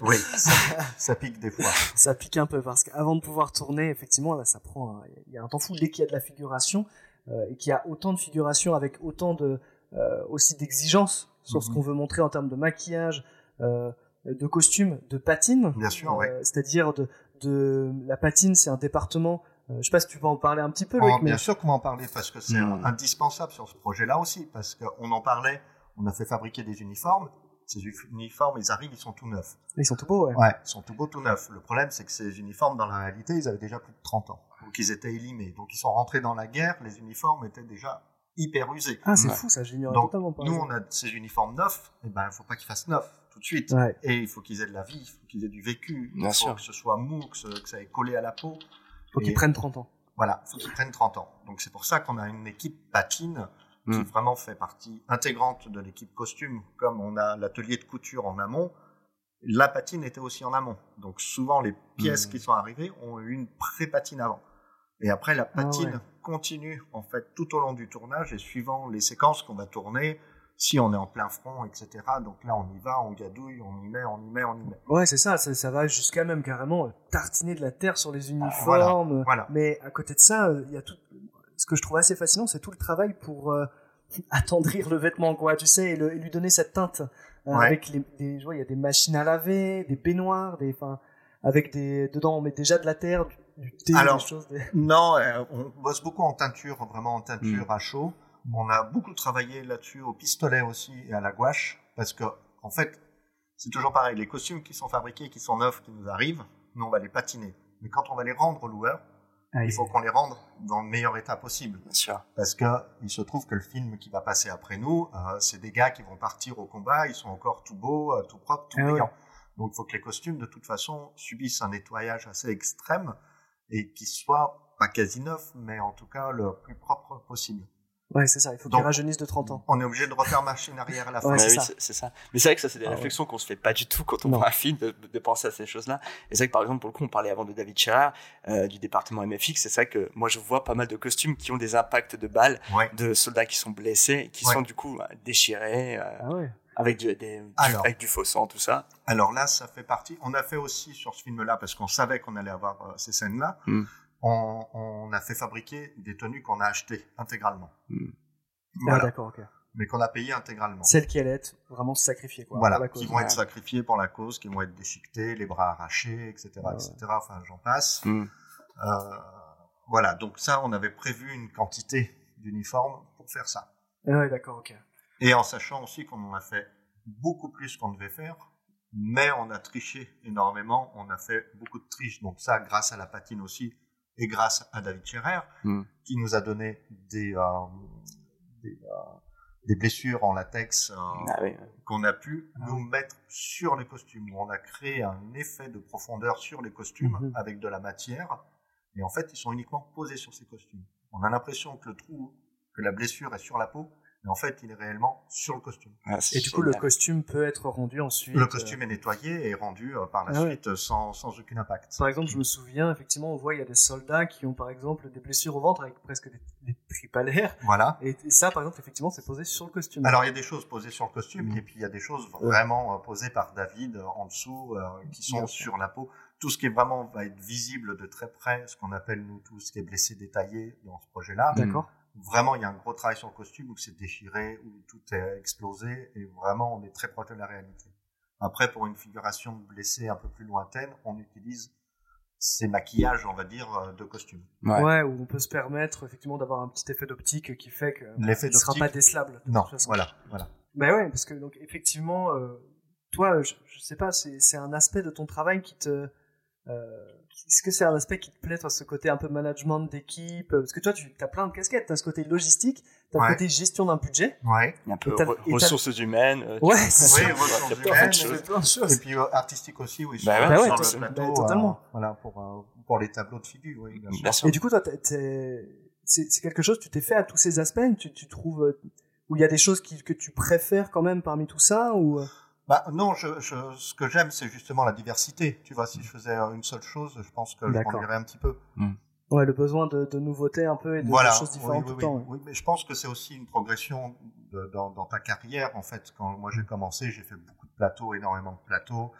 Oui, ça, ça pique des fois. (laughs) Ça pique un peu parce qu'avant de pouvoir tourner, effectivement, là, ça prend. un- Il y a un temps fou dès qu'il y a de la figuration euh, et qu'il y a autant de figuration avec autant de euh, aussi d'exigences sur ce Mhm. qu'on veut montrer en termes de maquillage, euh, de costume, de patine. Bien sûr, ouais. Euh, C'est-à-dire de, de la patine, c'est un département. euh, je sais pas si tu peux en parler un petit peu, Loïc, Oh, mais bien sûr qu'on va en parler parce que c'est Mm. indispensable sur ce projet-là aussi. Parce qu'on en parlait, on a fait fabriquer des uniformes. Ces uniformes, ils arrivent, ils sont tout neufs. ils sont tout beaux, ouais. Ouais, ils sont tout beaux, tout neufs. Le problème, c'est que ces uniformes, dans la réalité, ils avaient déjà plus de 30 ans. Donc, ils étaient élimés. Donc, ils sont rentrés dans la guerre. Les uniformes étaient déjà hyper usés. Ah, c'est Ouais. fou, ça, j'ignorais Donc, totalement pas. nous, on a ces uniformes neufs. Et ben, il faut pas qu'ils fassent neufs tout de suite. Ouais. Et il faut qu'ils aient de la vie, il faut qu'ils aient du vécu. Bien il faut sûr. que ce soit mou, que, ce- que ça ait collé à la peau. Faut Et- qu'ils prennent 30 ans. Voilà, il faut qu'ils prennent 30 ans. Donc c'est pour ça qu'on a une équipe patine qui Mm. vraiment fait partie intégrante de l'équipe costume, comme on a l'atelier de couture en amont. La patine était aussi en amont. Donc souvent les pièces Mm. qui sont arrivées ont eu une pré-patine avant. Et après la patine ouais. continue en fait tout au long du tournage et suivant les séquences qu'on va tourner, si on est en plein front, etc. Donc là on y va, on gadouille, on y met, on y met, on y met. Ouais, c'est ça, ça, ça va jusqu'à même carrément euh, tartiner de la terre sur les uniformes. voilà. Mais à côté de ça, euh, il y a tout. Ce que je trouve assez fascinant, c'est tout le travail pour euh, (laughs) attendrir le vêtement, quoi, tu sais, et, le- et lui donner cette teinte. Euh, Ouais. Avec les, des, je vois, il y a des machines à laver, des baignoires, des, enfin, avec des, dedans on met déjà de la terre, du, du thé, Alors, des choses. des- Non, euh, on bosse beaucoup en teinture, vraiment en teinture Mm. à chaud. On a beaucoup travaillé là-dessus au pistolet aussi et à la gouache, parce que en fait, c'est toujours pareil. Les costumes qui sont fabriqués, qui sont neufs, qui nous arrivent, nous on va les patiner. Mais quand on va les rendre aux loueurs, Ah, il faut qu'on les rende dans le meilleur état possible, Bien sûr. parce que il se trouve que le film qui va passer après nous, euh, c'est des gars qui vont partir au combat, ils sont encore tout beaux, euh, tout propres, tout Ah brillants. Donc il faut que les costumes, de toute façon, subissent un nettoyage assez extrême et qu'ils soient pas quasi neufs, mais en tout cas le plus propre possible. Ouais, c'est ça, il faut qu'ils Donc, rajeunissent de 30 ans. On est obligé de refaire machine arrière à la fin. Ouais, c'est oui, ça. c'est c'est ça. Mais c'est vrai que ça, c'est des Ah ouais. réflexions qu'on se fait pas du tout quand on Non. voit un film, de, de penser à ces choses-là. Et c'est vrai que par exemple, pour le coup, on parlait avant de David Chérard, euh, du département MFX. C'est vrai que moi, je vois pas mal de costumes qui ont des impacts de balles, Ouais. de soldats qui sont blessés, qui Ouais. sont du coup euh, déchirés, euh, Ah ouais. avec, du, des, du- Alors. avec du faux sang, tout ça. Alors là, ça fait partie. On a fait aussi sur ce film-là, parce qu'on savait qu'on allait avoir euh, ces scènes-là, Mm. On, on a fait fabriquer des tenues qu'on a achetées intégralement. Mm. Ah, Voilà. d'accord, ok. Mais qu'on a payées intégralement. Celles qui allaient être vraiment sacrifiées, quoi. Voilà, pour la cause. qui vont être sacrifiées pour la cause, qui vont être déchiquetées, les bras arrachés, etc., Ouais. etc. Enfin, j'en passe. Mm. Euh, voilà, donc ça, on avait prévu une quantité d'uniformes pour faire ça. Ah ouais, d'accord, ok. Et en sachant aussi qu'on en a fait beaucoup plus qu'on devait faire, mais on a triché énormément, on a fait beaucoup de triche. Donc ça, grâce à la patine aussi, et grâce à David Scherer, Mm. qui nous a donné des, euh, des, euh, des blessures en latex euh, Ah oui. qu'on a pu nous mettre sur les costumes. On a créé un effet de profondeur sur les costumes Mhm. avec de la matière, et en fait, ils sont uniquement posés sur ces costumes. On a l'impression que le trou, que la blessure est sur la peau, mais en fait, il est réellement sur le costume. Ah, Et du coup, le costume peut être rendu ensuite. Le costume est nettoyé et rendu euh, par la Ah suite euh, sans, sans aucun impact. Par exemple, je me souviens, effectivement, on voit, il y a des soldats qui ont, par exemple, des blessures au ventre avec presque des, des tripes à l'air. Voilà. Et, et ça, par exemple, effectivement, c'est posé sur le costume. Alors, il y a des choses posées sur le costume Mhm. et puis il y a des choses vraiment euh, posées par David euh, en dessous euh, qui sont Bien sur la peau. Tout ce qui est vraiment va être visible de très près, ce qu'on appelle nous tout ce qui est blessé détaillé dans ce projet-là. D'accord. Vraiment, il y a un gros travail sur le costume où c'est déchiré, où tout est explosé et vraiment, on est très proche de la réalité. Après, pour une figuration blessée un peu plus lointaine, on utilise ces maquillages, on va dire, euh, de costume. Ouais. Ouais. où on peut se permettre, effectivement, d'avoir un petit effet d'optique qui fait que L'effet il sera pas décelable. de Non, toute façon. voilà, voilà. Ben ouais, parce que donc effectivement, euh, toi, je, je sais pas, c'est c'est un aspect de ton travail qui te, euh, est-ce que c'est un aspect qui te plaît, toi, ce côté un peu management d'équipe, parce que toi, tu as plein de casquettes, t'as ce côté logistique, t'as Ouais. le côté gestion d'un budget. Ouais. Un peu re- ressources humaines. euh, tu Ouais, c'est Oui, ressources humaines, de Tu choses. fais plein de choses. Et puis euh, artistique aussi, oui. Bah sur, ouais, sur le plateau, bah, totalement. euh, voilà, pour, euh, pour les tableaux de figures, oui, bien sûr. Bien sûr. Et du coup, toi, t'es- t'es- c'est c'est quelque chose, tu t'es fait à tous ces aspects, tu, tu trouves, euh, où il y a des choses qui, que tu préfères quand même parmi tout ça, ou euh, Bah, non, je, je, ce que j'aime, c'est justement la diversité. Tu vois, si je faisais une seule chose, je pense que je m'ennuierais un petit peu. ouais, le besoin de, de nouveauté un peu et de, voilà. choses Oui, différentes oui, tout le oui. temps. Oui, mais je pense que c'est aussi une progression de- dans, dans ta carrière. En fait, quand moi j'ai commencé, j'ai fait beaucoup de plateaux, énormément de plateaux.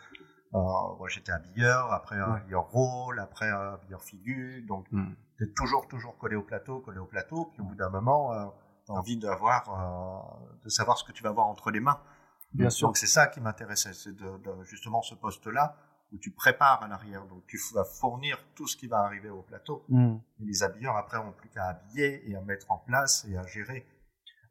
Euh, moi, j'étais habilleur, après Ouais. habilleur rôle, après euh, habilleur figure. Donc, Mm. t'es toujours, toujours collé au plateau, collé au plateau. Puis au bout d'un moment, euh, t'as envie d'avoir, euh, de savoir ce que tu vas avoir entre les mains. Bien sûr. Donc c'est ça qui m'intéressait, c'est de, de- justement ce poste-là où tu prépares à l'arrière. Donc tu vas fournir tout ce qui va arriver au plateau. Et les habilleurs après ont plus qu'à habiller et à mettre en place et à gérer.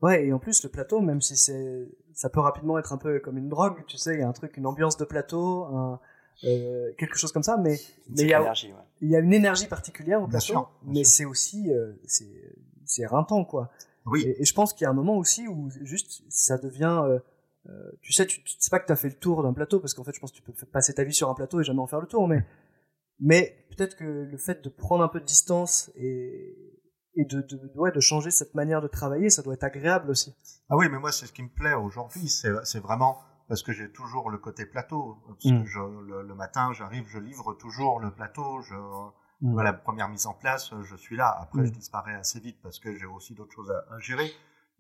Ouais, et en plus, le plateau, même si c'est, ça peut rapidement être un peu comme une drogue, tu sais, il y a un truc, une ambiance de plateau, un, euh, quelque chose comme ça, mais, il y a, énergie, ouais. il y a une énergie particulière au Bien plateau, sûr, bien mais c'est aussi, euh, c'est, c'est rintant, quoi. Oui, Et, et je pense qu'il y a un moment aussi où juste, ça devient, euh, euh, tu sais, tu, tu sais pas que t'as fait le tour d'un plateau, parce qu'en fait, je pense que tu peux passer ta vie sur un plateau et jamais en faire le tour, mais, mais peut-être que le fait de prendre un peu de distance et, et de, de, ouais, de changer cette manière de travailler, ça doit être agréable aussi. ah oui, mais moi c'est ce qui me plaît aujourd'hui, c'est c'est vraiment parce que j'ai toujours le côté plateau. Parce Mm. que je, le, le matin, j'arrive, je livre toujours le plateau. Je, Mm. voilà, la première mise en place, je suis là. Après, Mm. je disparais assez vite parce que j'ai aussi d'autres choses à, à gérer.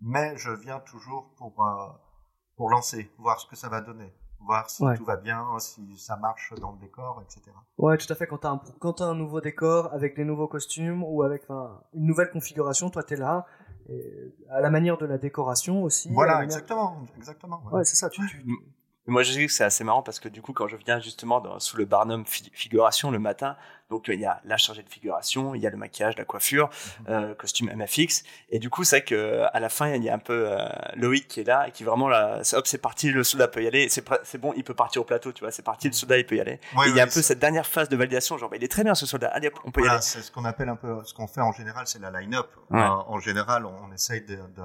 Mais je viens toujours pour euh, pour lancer, voir ce que ça va donner, voir si Ouais. tout va bien, si ça marche dans le décor, etc. Ouais, tout à fait. Quand t'as un, quand t'as un nouveau décor avec des nouveaux costumes ou avec une nouvelle configuration, toi t'es là. Et à la manière de la décoration aussi. Voilà, manière- exactement, exactement. ouais. Ouais, c'est ça. Tu, tu- Moi, je sais que c'est assez marrant parce que du coup, quand je viens justement dans- sous le Barnum fi- figuration le matin, donc euh, il y a la chargée de figuration, il y a le maquillage, la coiffure, euh, costume MFX, et du coup, c'est vrai que euh, à la fin, il y a un peu euh, Loïc qui est là et qui vraiment là, hop, c'est parti, le soldat peut y aller, c'est bon, il peut partir au plateau, tu vois, c'est parti, le soldat il peut y aller. Ouais, et il y a un peu cette dernière phase de validation, genre, bah, il est très bien ce soldat, allez, on peut y Voilà, aller. c'est ce qu'on appelle un peu, ce qu'on fait en général, c'est la line-up. Ouais. En général, on, on essaye de, de,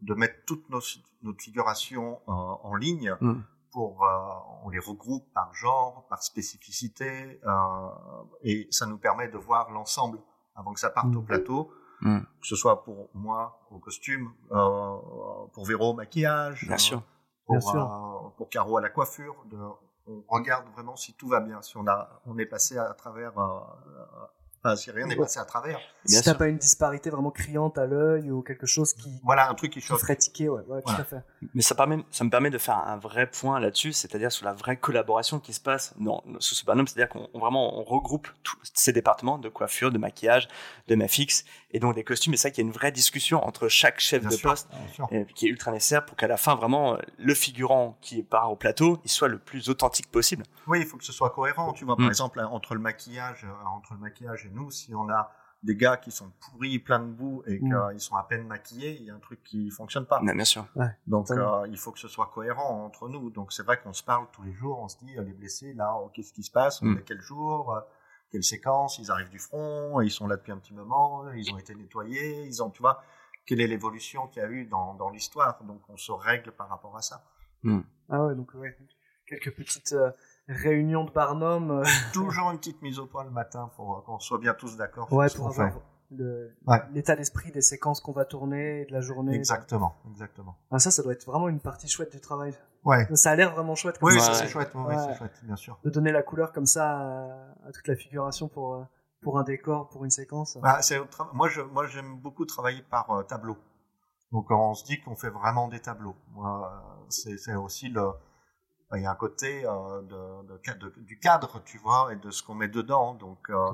de mettre toutes nos, notre figuration en ligne Mm. Pour, euh, on les regroupe par genre, par spécificité, euh, et ça nous permet de voir l'ensemble avant que ça parte Mm. au plateau, Mm. que ce soit pour moi au costume, euh, pour Véro au maquillage, Bien euh, sûr. pour, Bien sûr. euh, pour Caro à la coiffure. De, on regarde vraiment si tout va bien, si on a, on est passé à travers, euh, enfin, si rien n'est passé à travers. Bien si t'as pas une disparité vraiment criante à l'œil ou quelque chose qui, Voilà un truc qui qui ferait tiquer, ouais, ouais, tout à fait. Mais ça, permet, ça me permet de faire un vrai point là-dessus, c'est-à-dire sur la vraie collaboration qui se passe dans, sous ce Barnum, c'est-à-dire qu'on on vraiment on regroupe tous ces départements de coiffure, de maquillage, de MFX, et donc des costumes. Et ça, qu'il y a une vraie discussion entre chaque chef Bien de sûr, poste, et qui est ultra nécessaire pour qu'à la fin, vraiment, le figurant qui part au plateau, il soit le plus authentique possible. Oui, il faut que ce soit cohérent. Tu vois, Mm. par exemple, entre le maquillage, entre le maquillage et nous, si on a des gars qui sont pourris, plein de boue et Mm. qu'ils sont à peine maquillés, il y a un truc qui fonctionne pas. Mais bien sûr. Donc euh, il faut que ce soit cohérent entre nous. Donc c'est vrai qu'on se parle tous les jours, on se dit euh, les blessés là, oh, qu'est-ce qui se passe, on Mm. est quel jour, euh, quelle séquence, ils arrivent du front, ils sont là depuis un petit moment, ils ont été nettoyés, ils ont, tu vois, quelle est l'évolution qu'il y a eu dans, dans l'histoire? Donc on se règle par rapport à ça. Ah ouais, donc ouais, quelques petites euh, réunions de Barnum. euh, Toujours une petite mise au point le matin pour euh, qu'on soit bien tous d'accord ouais, pour avoir Ouais. l'état d'esprit des séquences qu'on va tourner, de la journée. Exactement, exactement. Ah, ça, ça doit être vraiment une partie chouette du travail. Ouais. Ça a l'air vraiment chouette. comme Oui, ça. c'est chouette, ouais, ouais, chouette, bien sûr. De donner la couleur comme ça à, à toute la figuration pour, euh, pour un décor, pour une séquence. Bah, moi, je, moi, j'aime beaucoup travailler par euh, tableau. Donc, on se dit qu'on fait vraiment des tableaux. C'est aussi le. Bah, Il y a un côté euh, de, de de- du cadre, tu vois, et de ce qu'on met dedans. Donc, euh,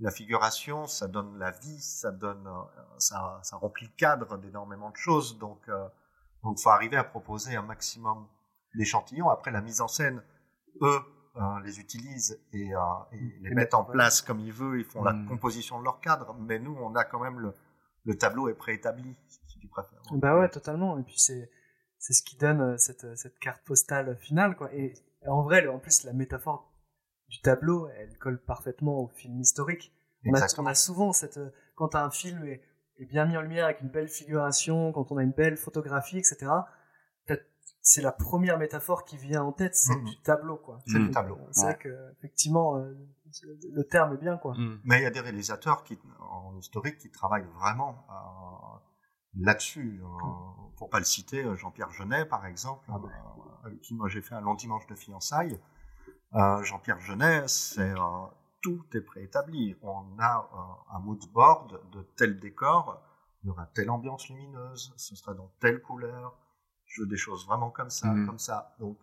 la figuration, ça donne la vie, ça donne, euh, ça, ça remplit le cadre d'énormément de choses. Donc, euh, donc, faut arriver à proposer un maximum d'échantillons. Après, la mise en scène, eux, euh, les utilisent et, euh, et les Et mettent en place comme ils veulent. Ils font la Mm. composition de leur cadre. Mais nous, on a quand même le, le tableau est préétabli, si tu préfères. Bah ouais, totalement. Et puis c'est c'est ce qui donne euh, cette, euh, cette carte postale finale, quoi. Et en vrai, en plus, la métaphore du tableau, elle colle parfaitement au film historique. On a, on a souvent cette, euh, quand un film est, est bien mis en lumière avec une belle figuration, quand on a une belle photographie, etc. C'est la première métaphore qui vient en tête, c'est Mhm. du tableau, quoi. C'est du Donc, tableau. C'est Ouais. vrai que effectivement, euh, le terme est bien, quoi. Mm. Mais il y a des réalisateurs qui, en historique qui travaillent vraiment euh, là-dessus. Euh, pour pas le citer, euh, Jean-Pierre Jeunet, par exemple, Ah bah. euh, avec qui moi j'ai fait un long dimanche de fiançailles. Jean-Pierre Jeunet, c'est tout est préétabli. On a un mood board de tel décor, il y aura telle ambiance lumineuse, ce sera dans telle couleur. Je veux des choses vraiment comme ça, Mhm. comme ça. Donc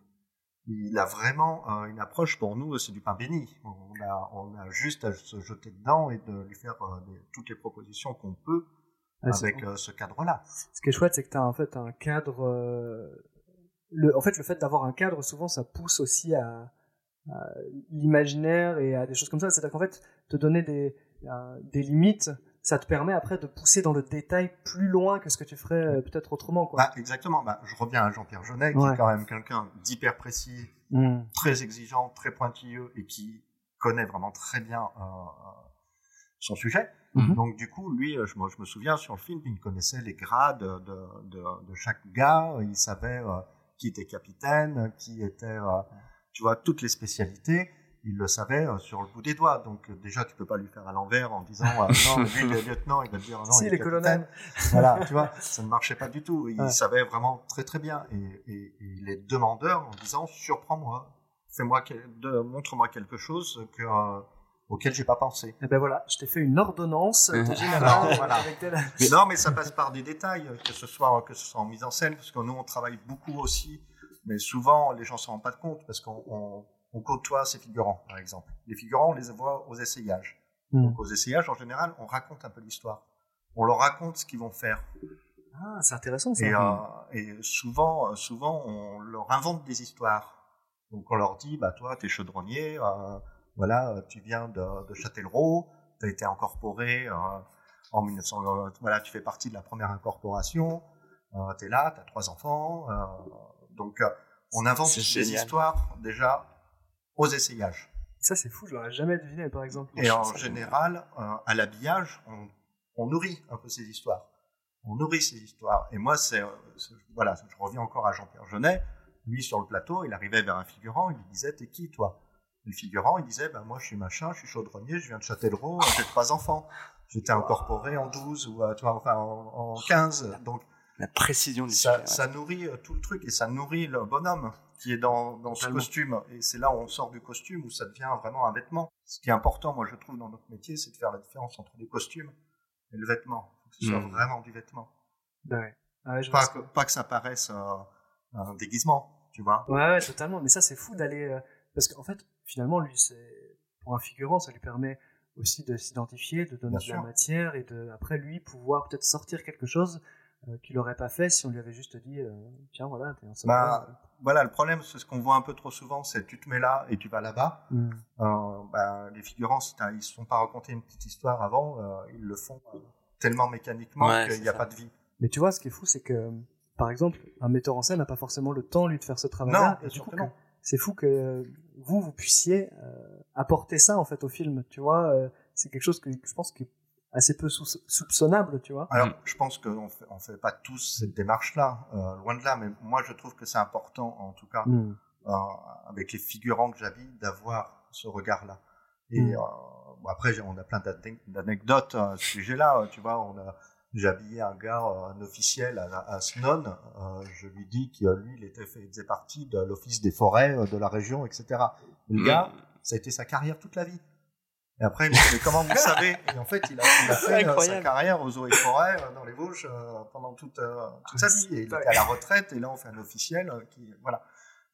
il a vraiment euh, une approche pour nous, c'est du pain béni. On a, on a juste à se jeter dedans et de lui faire euh, des- toutes les propositions qu'on peut Ouais, avec euh, ce cadre-là. Ce qui est chouette, c'est que tu as en fait un cadre. euh, Le, en fait, le fait d'avoir un cadre, souvent, ça pousse aussi à, à l'imaginaire et à des choses comme ça. C'est-à-dire qu'en fait, te donner des, euh, des limites, ça te permet après de pousser dans le détail plus loin que ce que tu ferais euh, peut-être autrement. Quoi. Bah, exactement. Bah, je reviens à Jean-Pierre Jeunet, qui est quand même quelqu'un d'hyper précis, Mm. très exigeant, très pointilleux et qui connaît vraiment très bien euh, son sujet. Mhm. Donc du coup, lui, euh, je, moi, je me souviens sur le film, il connaissait les grades de, de, de chaque gars, il savait euh, qui était capitaine, qui était, euh, tu vois, toutes les spécialités. Il le savait euh, sur le bout des doigts. Donc euh, déjà, tu peux pas lui faire à l'envers en disant euh, (laughs) non, lui il est lieutenant, il va dire non, si, il est colonels. Voilà, tu vois, (laughs) ça ne marchait pas du tout. Il Ouais. savait vraiment très très bien. Et, et, et il est demandeur en disant surprends-moi, fais-moi, montre-moi quelque chose que, auquel j'ai pas pensé. Et ben voilà, je t'ai fait une ordonnance de voilà. tel- Mais non, mais ça passe par des détails, que ce soit que ce soit en mise en scène, parce que nous on travaille beaucoup aussi, mais souvent les gens s'en rendent pas compte parce qu'on on, on côtoie ces figurants, par exemple. Les figurants, on les voit aux essayages. Mm. Donc aux essayages, en général, on raconte un peu l'histoire. On leur raconte ce qu'ils vont faire. Ah, c'est intéressant ça. Et, euh, et souvent, euh, souvent, on leur invente des histoires. Donc on leur dit, bah toi, t'es chaudronnier, euh, voilà, euh, tu viens de, de Châtellerault, t'as été incorporé euh, en 1900, euh, voilà, tu fais partie de la première incorporation, euh, t'es là, t'as trois enfants, euh, donc euh, on invente des génial. histoires déjà aux essayages. Ça, c'est fou, je l'aurais jamais deviné, par exemple. Et en général, euh, à l'habillage, on, on nourrit un peu ces histoires. On nourrit ces histoires. Et moi, c'est, euh, c'est- voilà, je reviens encore à Jean-Pierre Jeunet. Lui, sur le plateau, il arrivait vers un figurant, il lui disait, t'es qui, toi? Et le figurant, il disait, ben, moi, je suis machin, je suis chaudronnier, je viens de Châtellerault, (laughs) j'ai trois enfants. J'étais incorporé en 12 ou, tu vois, enfin, en, en 15. Donc, La précision du ça, sujet, ça nourrit euh, tout le truc et ça nourrit le bonhomme qui est dans, dans ce costume. Et c'est là où on sort du costume où ça devient vraiment un vêtement. Ce qui est important, moi, je trouve, dans notre métier, c'est de faire la différence entre les costumes et le vêtement. Il faut que ce soit Mhm. vraiment du vêtement. Ouais. Ah ouais, je Pas que- pas que ça paraisse euh, un déguisement, tu vois. Ouais, ouais, totalement. Mais ça, c'est fou d'aller. euh, Parce qu'en fait, finalement, lui, c'est pour un figurant, ça lui permet aussi de s'identifier, de donner Bien de la matière et de, après lui, pouvoir peut-être sortir quelque chose euh, qu'il aurait pas fait si on lui avait juste dit euh, tiens voilà t'es un Bah, voilà, le problème, c'est ce qu'on voit un peu trop souvent, c'est tu te mets là et tu vas là-bas. Euh, bah, les figurants, ils ne se sont pas raconté une petite histoire avant, euh, ils le font tellement mécaniquement Ouais, qu'il n'y a ça. pas de vie. Mais tu vois, ce qui est fou, c'est que, par exemple, un metteur en scène n'a pas forcément le temps, lui, de faire ce travail-là. Non, Et du coup, que- c'est fou que vous, vous puissiez euh, apporter ça, en fait, au film. Tu vois, euh, c'est quelque chose que je pense qui est assez peu sou- soupçonnable, tu vois. Alors, Mm. je pense qu'on fait, on fait pas tous cette démarche-là, euh, loin de là, mais moi, je trouve que c'est important, en tout cas, Hmm. euh, avec les figurants que j'habille, d'avoir ce regard-là. Et Mm. euh, bon, après, on a plein d'ane- d'anecdotes à ce sujet-là. euh, Tu vois, on a, j'ai habillé un gars, euh, un officiel à, à Snon. euh, je lui dis que lui, il était fait, il faisait partie de l'office des forêts euh, de la région, etc. Et le Mm. gars, ça a été sa carrière toute la vie. Et après, il me dit, mais comment vous (laughs) savez? Et en fait, il a, il a fait euh, sa carrière aux eaux et forêts euh, dans les Vosges pendant toute, toute sa vie. Et il était à la retraite, et là, on fait un officiel qui, voilà.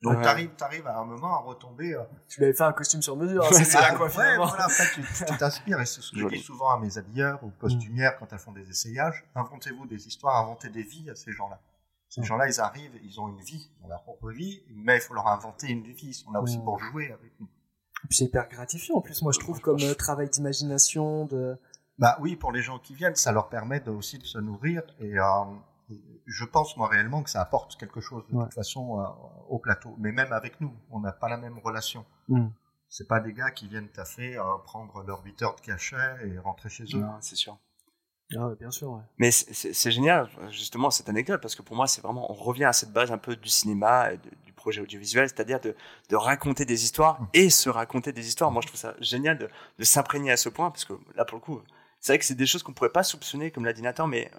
Donc, Ouais. t'arrives, t'arrives à un moment à retomber. euh, Tu lui avais fait un costume sur mesure, hein, Ouais, c'est ça. quoi, ouais, finalement. voilà, après, tu tu t'inspires. Et c'est ce que je dis souvent à mes habilleurs ou costumières quand elles font des essayages. Inventez-vous des histoires, inventez des vies à ces gens-là. Ces Mm. gens-là, ils arrivent, ils ont une vie, ils ont leur propre vie, mais il faut leur inventer une vie. Ils sont là aussi Mm. pour jouer avec nous. Et puis c'est hyper gratifiant, en plus, moi, je trouve, comme euh, travail d'imagination, de... Bah oui, pour les gens qui viennent, ça leur permet de, aussi de se nourrir. Et euh, je pense, moi, réellement, que ça apporte quelque chose, de Ouais. toute façon, euh, au plateau. Mais même avec nous, on n'a pas la même relation. Mm. C'est pas des gars qui viennent taffer, euh, prendre leurs 8 heures de cachet et rentrer chez eux. Non, c'est sûr. Ah, ouais, bien sûr, ouais. Mais c'est- génial, justement, cette anecdote, parce que pour moi, c'est vraiment, on revient à cette base un peu du cinéma, et de- du projet audiovisuel, c'est-à-dire de, de raconter des histoires et se raconter des histoires. Moi, je trouve ça génial de, de s'imprégner à ce point, parce que là, pour le coup, c'est vrai que c'est des choses qu'on pourrait pas soupçonner, comme l'a dit Nathan, mais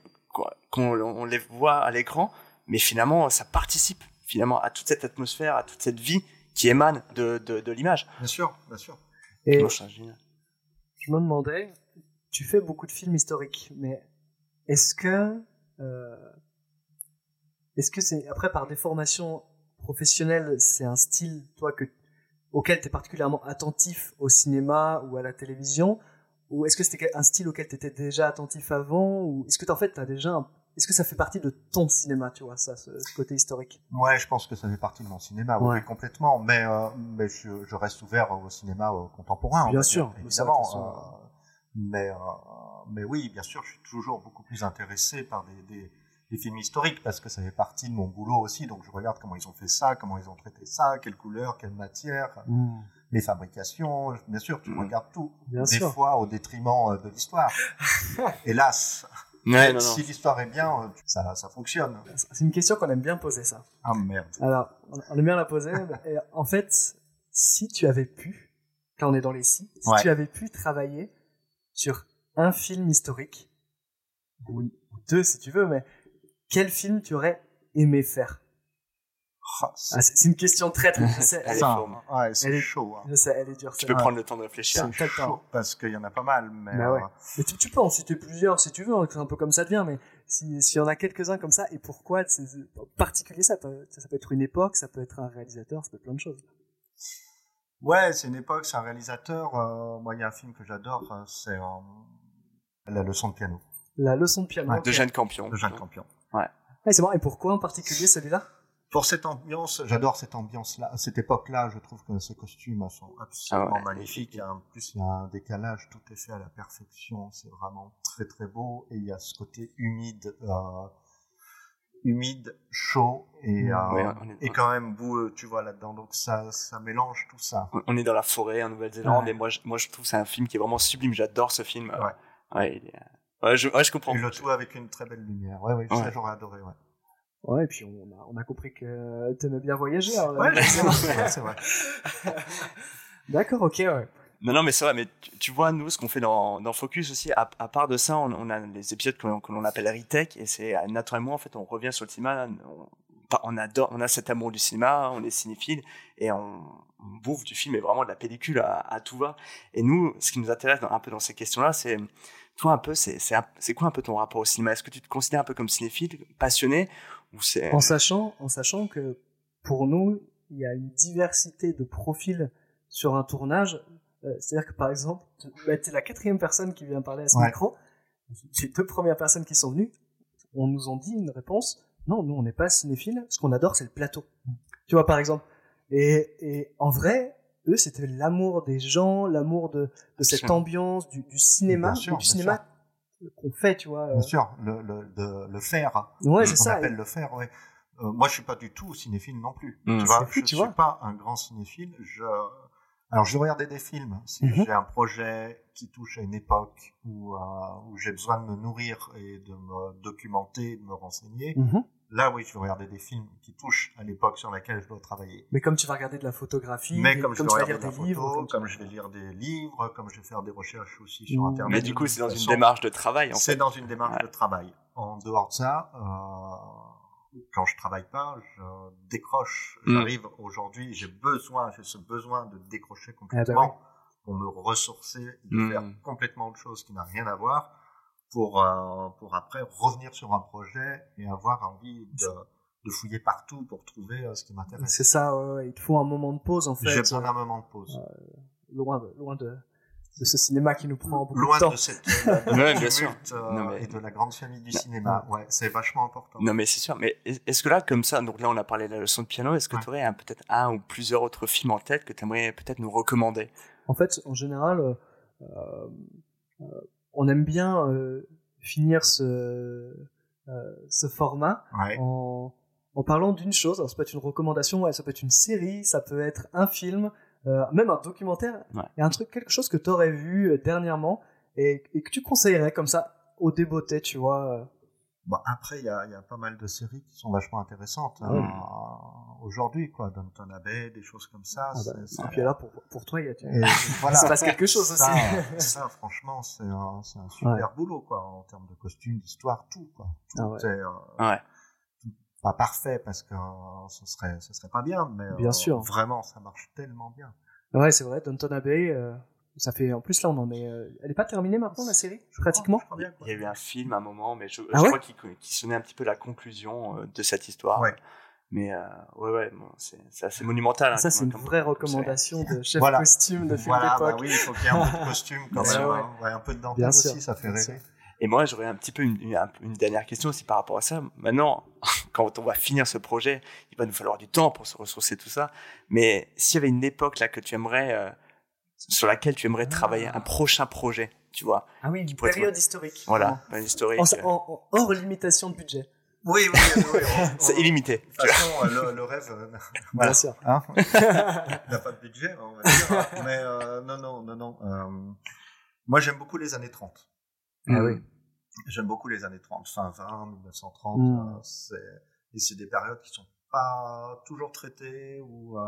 qu'on on les voit à l'écran, mais finalement, ça participe finalement à toute cette atmosphère, à toute cette vie qui émane de, de, de l'image. Bien sûr, bien sûr. Et je trouve ça génial. je me demandais, tu fais beaucoup de films historiques, mais est-ce que, euh, est-ce que c'est après par des formations professionnelles, c'est un style toi que auquel tu es particulièrement attentif au cinéma ou à la télévision, ou est-ce que c'était un style auquel tu étais déjà attentif avant, ou est-ce que en fait t'as déjà, un- est-ce que ça fait partie de ton cinéma, tu vois ça, ce, ce côté historique? Ouais, je pense que ça fait partie de mon cinéma, oui, Ouais. oui, complètement. Mais, euh, mais je, je reste ouvert au cinéma euh, contemporain. on Bien sûr, dire, évidemment. façon, euh, mais, euh, mais oui, bien sûr, je suis toujours beaucoup plus intéressé par des, des, des films historiques parce que ça fait partie de mon boulot aussi. Donc je regarde comment ils ont fait ça, comment ils ont traité ça, quelle couleur, quelle matière, les fabrications. Bien sûr, tu Mm. regardes tout. Bien des sûr. fois au détriment de l'histoire. (laughs) Hélas, Ouais, non, non. si l'histoire est bien, euh, ça, ça fonctionne. C'est une question qu'on aime bien poser ça. Ah merde. Alors, on aime bien la poser. (laughs) et en fait, si tu avais pu, quand on est dans les si, si Ouais. tu avais pu travailler sur un film historique, ou deux si tu veux, mais quel film tu aurais aimé faire? C'est Ah, C'est c'est une question très très. Sais, Elle. Ouais, Elle c'est est- chaud. hein. je sais, elle est dure. Tu c'est peux prendre le temps de réfléchir. Temps. chaud parce qu'il y en a pas mal, mais Bah ouais. euh, Mais tu, tu peux en citer plusieurs si tu veux, hein, c'est un peu comme ça devient, mais si- s'il y en a quelques-uns comme ça, et pourquoi c'est- c'est- en particulier ça, peut- ça peut être une époque, ça peut être un réalisateur, ça peut être plein de choses. ouais, c'est une époque, c'est un réalisateur. euh, moi, il y a un film que j'adore, euh, c'est euh, La leçon de piano La leçon de piano. Ouais. De Jeanne Campion. de Jacques Campion. Ah, c'est marrant. Et pourquoi en particulier celui-là? Pour cette ambiance, j'adore cette ambiance-là, cette époque-là. Je trouve que ces costumes sont absolument Ah ouais. magnifiques. En plus, il y a un décalage, tout est fait à la perfection. C'est vraiment très très beau. Et il y a ce côté humide, euh, humide, chaud et, euh, Ouais, on est- et quand même boueux, tu vois là-dedans. Donc ça, ça mélange tout ça. On est dans la forêt en Nouvelle-Zélande Ouais. et moi je, moi je trouve que c'est un film qui est vraiment sublime. J'adore ce film. Ouais. Est- ouais, je, ouais, je comprends. Et le tout avec une très belle lumière. Ouais, ouais, Ouais. ça j'aurais adoré. Ouais. Ouais, et puis on a, on a compris que t'aimais bien voyager. alors, Ouais, euh, c'est vrai, vrai. (laughs) D'accord, ok, ouais. Non, non, mais c'est vrai, mais tu, tu vois, nous, ce qu'on fait dans, dans Focus aussi, à, à part de ça, on, on a les épisodes que, l'on- que l'on appelle Retech, et c'est euh, naturellement, en fait, on revient sur le cinéma, on, adore, on a cet amour du cinéma, on est cinéphile, et on, on bouffe du film et vraiment de la pellicule à, à tout va. Et nous, ce qui nous intéresse dans- un peu dans ces questions-là, c'est, toi, un peu, c'est, quoi un peu ton rapport au cinéma? Est-ce que tu te considères un peu comme cinéphile, passionné? En sachant, en sachant que pour nous, il y a une diversité de profils sur un tournage. Euh, C'est-à-dire que par exemple, tu es la quatrième personne qui vient parler à ce Ouais. micro. Les deux premières personnes qui sont venues, on nous en dit une réponse. Non, nous on n'est pas cinéphile. Ce qu'on adore, c'est le plateau. Tu vois, par exemple. Et, et en vrai, eux, c'était l'amour des gens, l'amour de, de cette sûr. ambiance, du, du cinéma, sûr, du cinéma qu'on fait, tu vois. euh. Bien sûr, le, le, le faire. Ouais, Ce c'est qu'on ça. appelle le faire, ouais. Euh, moi, je suis pas du tout cinéphile non plus. Mm. Tu vois, fou, je tu suis vois. pas un grand cinéphile. Je... Alors, je vais regarder des films. Si Mhm. j'ai un projet qui touche à une époque où, euh, où j'ai besoin de me nourrir et de me documenter, de me renseigner, Mhm. Là, oui, je vais regarder des films qui touchent à l'époque sur laquelle je dois travailler. Mais comme tu vas regarder de la photographie, Mais des- comme je comme vais tu vas regarder lire de des livres, comme je vais lire des livres, comme je vais faire des recherches aussi sur Mm. Internet. Mais du coup, c'est dans une démarche de travail, en C'est dans une démarche Ouais. de travail. En dehors de ça, euh, quand je travaille pas, je décroche. Mm. J'arrive aujourd'hui, j'ai besoin, j'ai ce besoin de décrocher Ah complètement bah pour me ressourcer, de Mm. faire complètement autre chose qui n'a rien à voir, pour euh, pour après revenir sur un projet et avoir envie de, de fouiller partout pour trouver euh, ce qui m'intéresse. C'est ça, ouais, il te faut un moment de pause en fait. J'ai besoin euh, d'un moment de pause. loin, de, loin de, de ce cinéma qui nous prend beaucoup Loin de temps. (laughs) de cette euh, de Ouais, ce bien sûr. tumulte, euh, Non, mais- et de la grande famille du cinéma. Ouais, c'est vachement important. Non, mais c'est sûr. Mais est- est-ce que là, comme ça, donc là, on a parlé de la leçon de piano, est-ce que Ouais. tu aurais peut-être un ou plusieurs autres films en tête que tu aimerais peut-être nous recommander? En fait, en général, euh, euh, euh, on aime bien euh, finir ce, euh, ce format Ouais. en, en parlant d'une chose. Alors, ça peut être une recommandation, ouais, ça peut être une série, ça peut être un film, euh, même un documentaire. Ouais. Et un truc, quelque chose que tu aurais vu dernièrement et, et que tu conseillerais comme ça au débeauté, tu vois. Bon, après, il y a, il y a pas mal de séries qui sont vachement intéressantes hein, aujourd'hui, quoi. Downton Abbey, des choses comme ça. Ah bah, et puis là, pour, pour toi, il y a, Et (laughs) voilà. il se passe quelque chose ça, aussi. (laughs) ça, franchement, c'est un, super Ouais. boulot, quoi, en termes de costumes, d'histoire, tout, quoi. Tout Ah ouais. est euh, Ouais. pas parfait parce que euh, ce serait, ce serait pas bien, mais Bien euh, sûr. vraiment, ça marche tellement bien. Ouais, c'est vrai, Downton Abbey, euh, ça fait, en plus là, on en est, euh, elle est pas terminée maintenant, la série? Pratiquement? Je crois bien, quoi. Il y a eu un film à un moment, mais je, je Ah ouais? crois qu'il sonnait un petit peu la conclusion euh, de cette histoire. Ouais. Mais euh, ouais, ouais, bon, c'est c'est assez monumental. hein, Ça, c'est une comme- vraie recommandation de chef Voilà. costume de film Voilà, bah d'époque. oui, il faut qu'il y ait un peu de costume quand même. sûr. hein. Ouais, un peu de dentelle aussi, sûr, ça fait rêver. Et moi, j'aurais un petit peu une, une, un- une dernière question aussi par rapport à ça. Maintenant, (laughs) quand on va finir ce projet, il va nous falloir du temps pour se ressourcer tout ça. Mais s'il y avait une époque là que tu aimerais, euh, sur laquelle tu aimerais travailler, un prochain projet, tu vois, Ah oui, une être- période historique. voilà, historique, En, euh, en- en- hors limitation de budget. Oui, oui, oui. oui, (laughs) c'est illimité. De toute façon, euh, le, le rêve, euh, voilà. Bien sûr. Hein (laughs) Il n'a pas de budget, on va dire. Mais euh, non, non, non, non. euh, moi, j'aime beaucoup les années 30. Ah oui. J'aime beaucoup les années 30, fin 20, 1930. Mm. euh, c'est- et c'est des périodes qui sont pas toujours traitées ou, euh,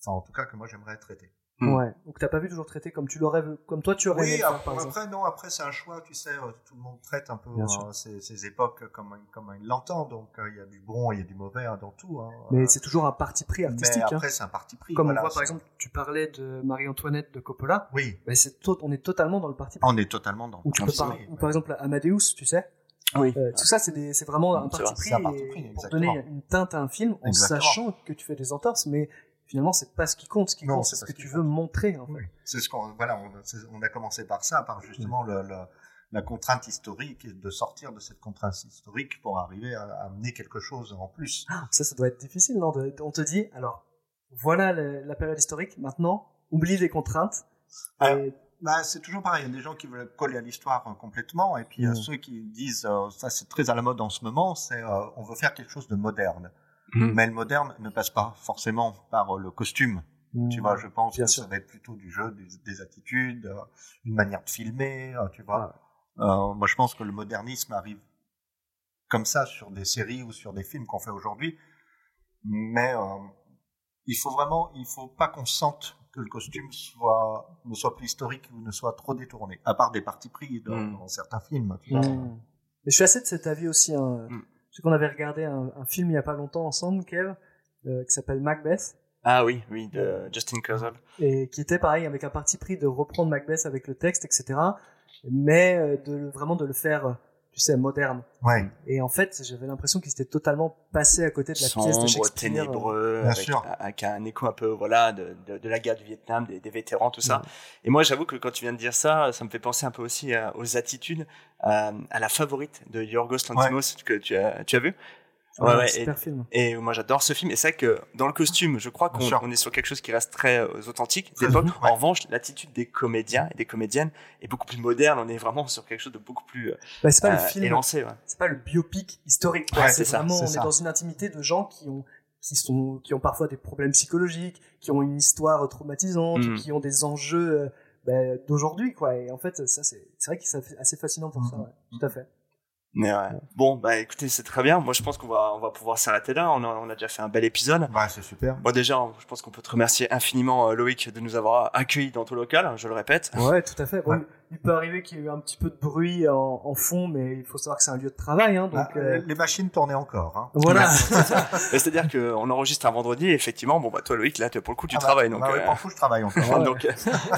enfin, en tout cas, que moi j'aimerais traiter. Mm. Ouais. Donc t'as pas vu toujours traité comme tu l'aurais vu, comme toi tu aurais aimé Oui, faire, après, par exemple. après, non, après c'est un choix, tu sais, euh, tout le monde traite un peu euh, ces, ces époques comme, comme il l'entend, donc euh, il y a du bon et il y a du mauvais hein, dans tout. Hein, Mais Euh, c'est toujours un parti pris artistique. mais hein. après, c'est un parti pris. Comme voilà, on voit par exemple, tu parlais de Marie-Antoinette de Coppola. Oui, Ben c'est on est totalement dans le parti pris. on est totalement dans Ou tu peux le par, ou par exemple Amadeus, tu sais. Oui. Euh, tout ça, c'est des- c'est vraiment un parti vrai, pris, c'est un parti pris, pour exactement. donner une teinte à un film en Exactement. sachant que tu fais des entorses, mais finalement c'est pas ce qui compte. Ce qui Non, compte, c'est ce que tu veux montrer. En fait. Oui. C'est ce qu'on, voilà, on, a commencé par ça, par justement le, le- la contrainte historique et de sortir de cette contrainte historique pour arriver à, à amener quelque chose en plus. Ça, ça doit être difficile, non de- On te dit, alors voilà le- la période historique. Maintenant, oublie les contraintes. Alors, Et- Bah, c'est toujours pareil. Il y a des gens qui veulent coller à l'histoire euh, complètement, et puis il y a Mm. ceux qui disent, euh, ça c'est très à la mode en ce moment, c'est euh, on veut faire quelque chose de moderne. Mhm. Mais le moderne ne passe pas forcément par euh, le costume. Tu vois, je pense Bien que sûr. ça va être plutôt du jeu, des, des attitudes, euh, une manière de filmer, euh, tu vois. Ah Euh, moi, je pense que le modernisme arrive comme ça sur des séries ou sur des films qu'on fait aujourd'hui. Mais euh, il faut vraiment, il faut pas qu'on sente que le costume soit ne soit plus historique ou ne soit trop détourné. À part des partis pris dans, dans certains films. tu vois. Je suis assez de cet avis aussi. Hein. Sais qu'on avait regardé un, un film il y a pas longtemps ensemble, Kev, euh, qui s'appelle Macbeth, Ah oui, oui, de Justin Kurzel. et qui était pareil avec un parti pris de reprendre Macbeth avec le texte, etc. Mais euh, de vraiment de le faire, tu sais, moderne. Ouais. Et en fait, j'avais l'impression qu'ils étaient totalement passés à côté de la pièce de sombre, Shakespeare. ténébreux, Bien avec, sûr. avec un écho un peu voilà de, de, de la guerre du Vietnam, des, des vétérans, tout ça. Ouais. Et moi, j'avoue que quand tu viens de dire ça, ça me fait penser un peu aussi à- aux attitudes, euh, à la favorite de Yorgos Lanthimos que tu as, tu as vu. Ouais, Ouais, film. Et moi, j'adore ce film. Et c'est vrai que dans le costume, je crois qu'on est sur quelque chose qui reste très euh, authentique d'époque. (laughs) ouais. En revanche, l'attitude des comédiens et des comédiennes est beaucoup plus moderne. On est vraiment sur quelque chose de beaucoup plus euh, Bah, c'est pas le euh, film, élancé. ouais. c'est pas le biopic historique. Ouais, c'est ça, vraiment, on ça. est dans une intimité de gens qui ont, qui sont, qui ont parfois des problèmes psychologiques, qui ont une histoire traumatisante, Mhm. qui ont des enjeux bah, d'aujourd'hui, quoi. Et en fait, ça, c'est, c'est vrai que c'est assez fascinant pour ça, Mhm. ouais. Tout à fait. Mais ouais. Bon, bah écoutez, c'est très bien. Moi, je pense qu'on va, on va pouvoir s'arrêter là. On a, on a déjà fait un bel épisode. Ouais, c'est super. Bon, déjà, je pense qu'on peut te remercier infiniment, euh, Loïc, de nous avoir accueillis dans ton local. Je le répète. Ouais, tout à fait. Ouais. Il peut arriver qu'il y ait eu un petit peu de bruit en, en fond, mais il faut savoir que c'est un lieu de travail, hein, donc. Ah, euh, Les machines tournaient encore. Hein. Voilà. (laughs) C'est-à-dire qu'on enregistre un vendredi. Et effectivement, bon, bah toi, Loïc, là, pour le coup, tu Ah bah, travailles. Donc, bah ouais, euh, pour le coup, je travaille encore. Ouais. (laughs) donc, euh,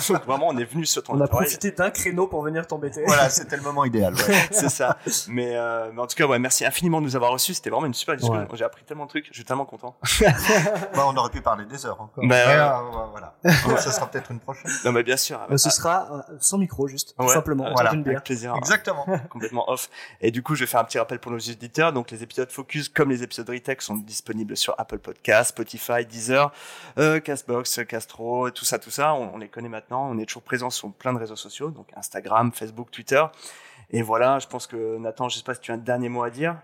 donc, (laughs) vraiment, on est venu sur ton On a travail. profité d'un créneau pour venir t'embêter. voilà, c'était le moment idéal. ouais. c'est ça. Mais, euh, mais en tout cas, ouais, merci infiniment de nous avoir reçus. C'était vraiment une super discussion. Ouais. J'ai appris tellement de trucs. Je suis tellement content. Bah, on aurait pu parler des heures encore. Bah, euh, voilà. Ça sera peut-être une prochaine. Non, mais bien sûr. Ce sera euh, sans micro, juste, tout Ouais. simplement, Euh, voilà. d'une bière. Avec plaisir. Exactement. (laughs) complètement off. Et du coup, je vais faire un petit rappel pour nos éditeurs. Donc, les épisodes Focus, comme les épisodes Retech, sont disponibles sur Apple Podcast, Spotify, Deezer, euh, Castbox, Castro, tout ça, tout ça. On, on les connaît maintenant. On est toujours présents sur plein de réseaux sociaux, donc Instagram, Facebook, Twitter. Et voilà, je pense que Nathan, je sais pas si tu as un dernier mot à dire.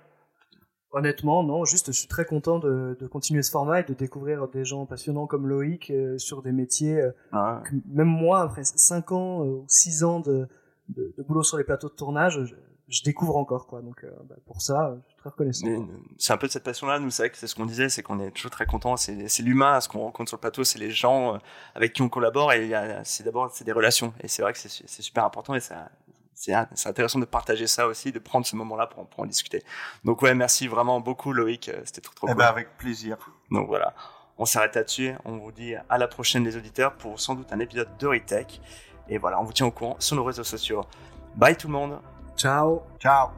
Honnêtement, non, juste je suis très content de, de continuer ce format et de découvrir des gens passionnants comme Loïc euh, sur des métiers euh, Hein, que même moi, après 5 ans euh, ou 6 ans de, de, de boulot sur les plateaux de tournage, je, je découvre encore, quoi. Donc bah, pour ça, je suis très reconnaissant. C'est un peu de cette passion-là, nous, c'est vrai que c'est ce qu'on disait, c'est qu'on est toujours très content. C'est c'est l'humain, ce qu'on rencontre sur le plateau, c'est les gens avec qui on collabore, et c'est d'abord c'est des relations. Et c'est vrai que c'est c'est super important, et ça, c'est c'est intéressant de partager ça aussi, de prendre ce moment-là pour, pour en discuter. Donc ouais, merci vraiment beaucoup, Loïc. euh, C'était trop trop Eh cool. ben, avec plaisir. Donc voilà, on s'arrête là-dessus. On vous dit à la prochaine, les auditeurs, pour sans doute un épisode de Retech. Et voilà, on vous tient au courant sur nos réseaux sociaux. Bye tout le monde. Ciao Ciao.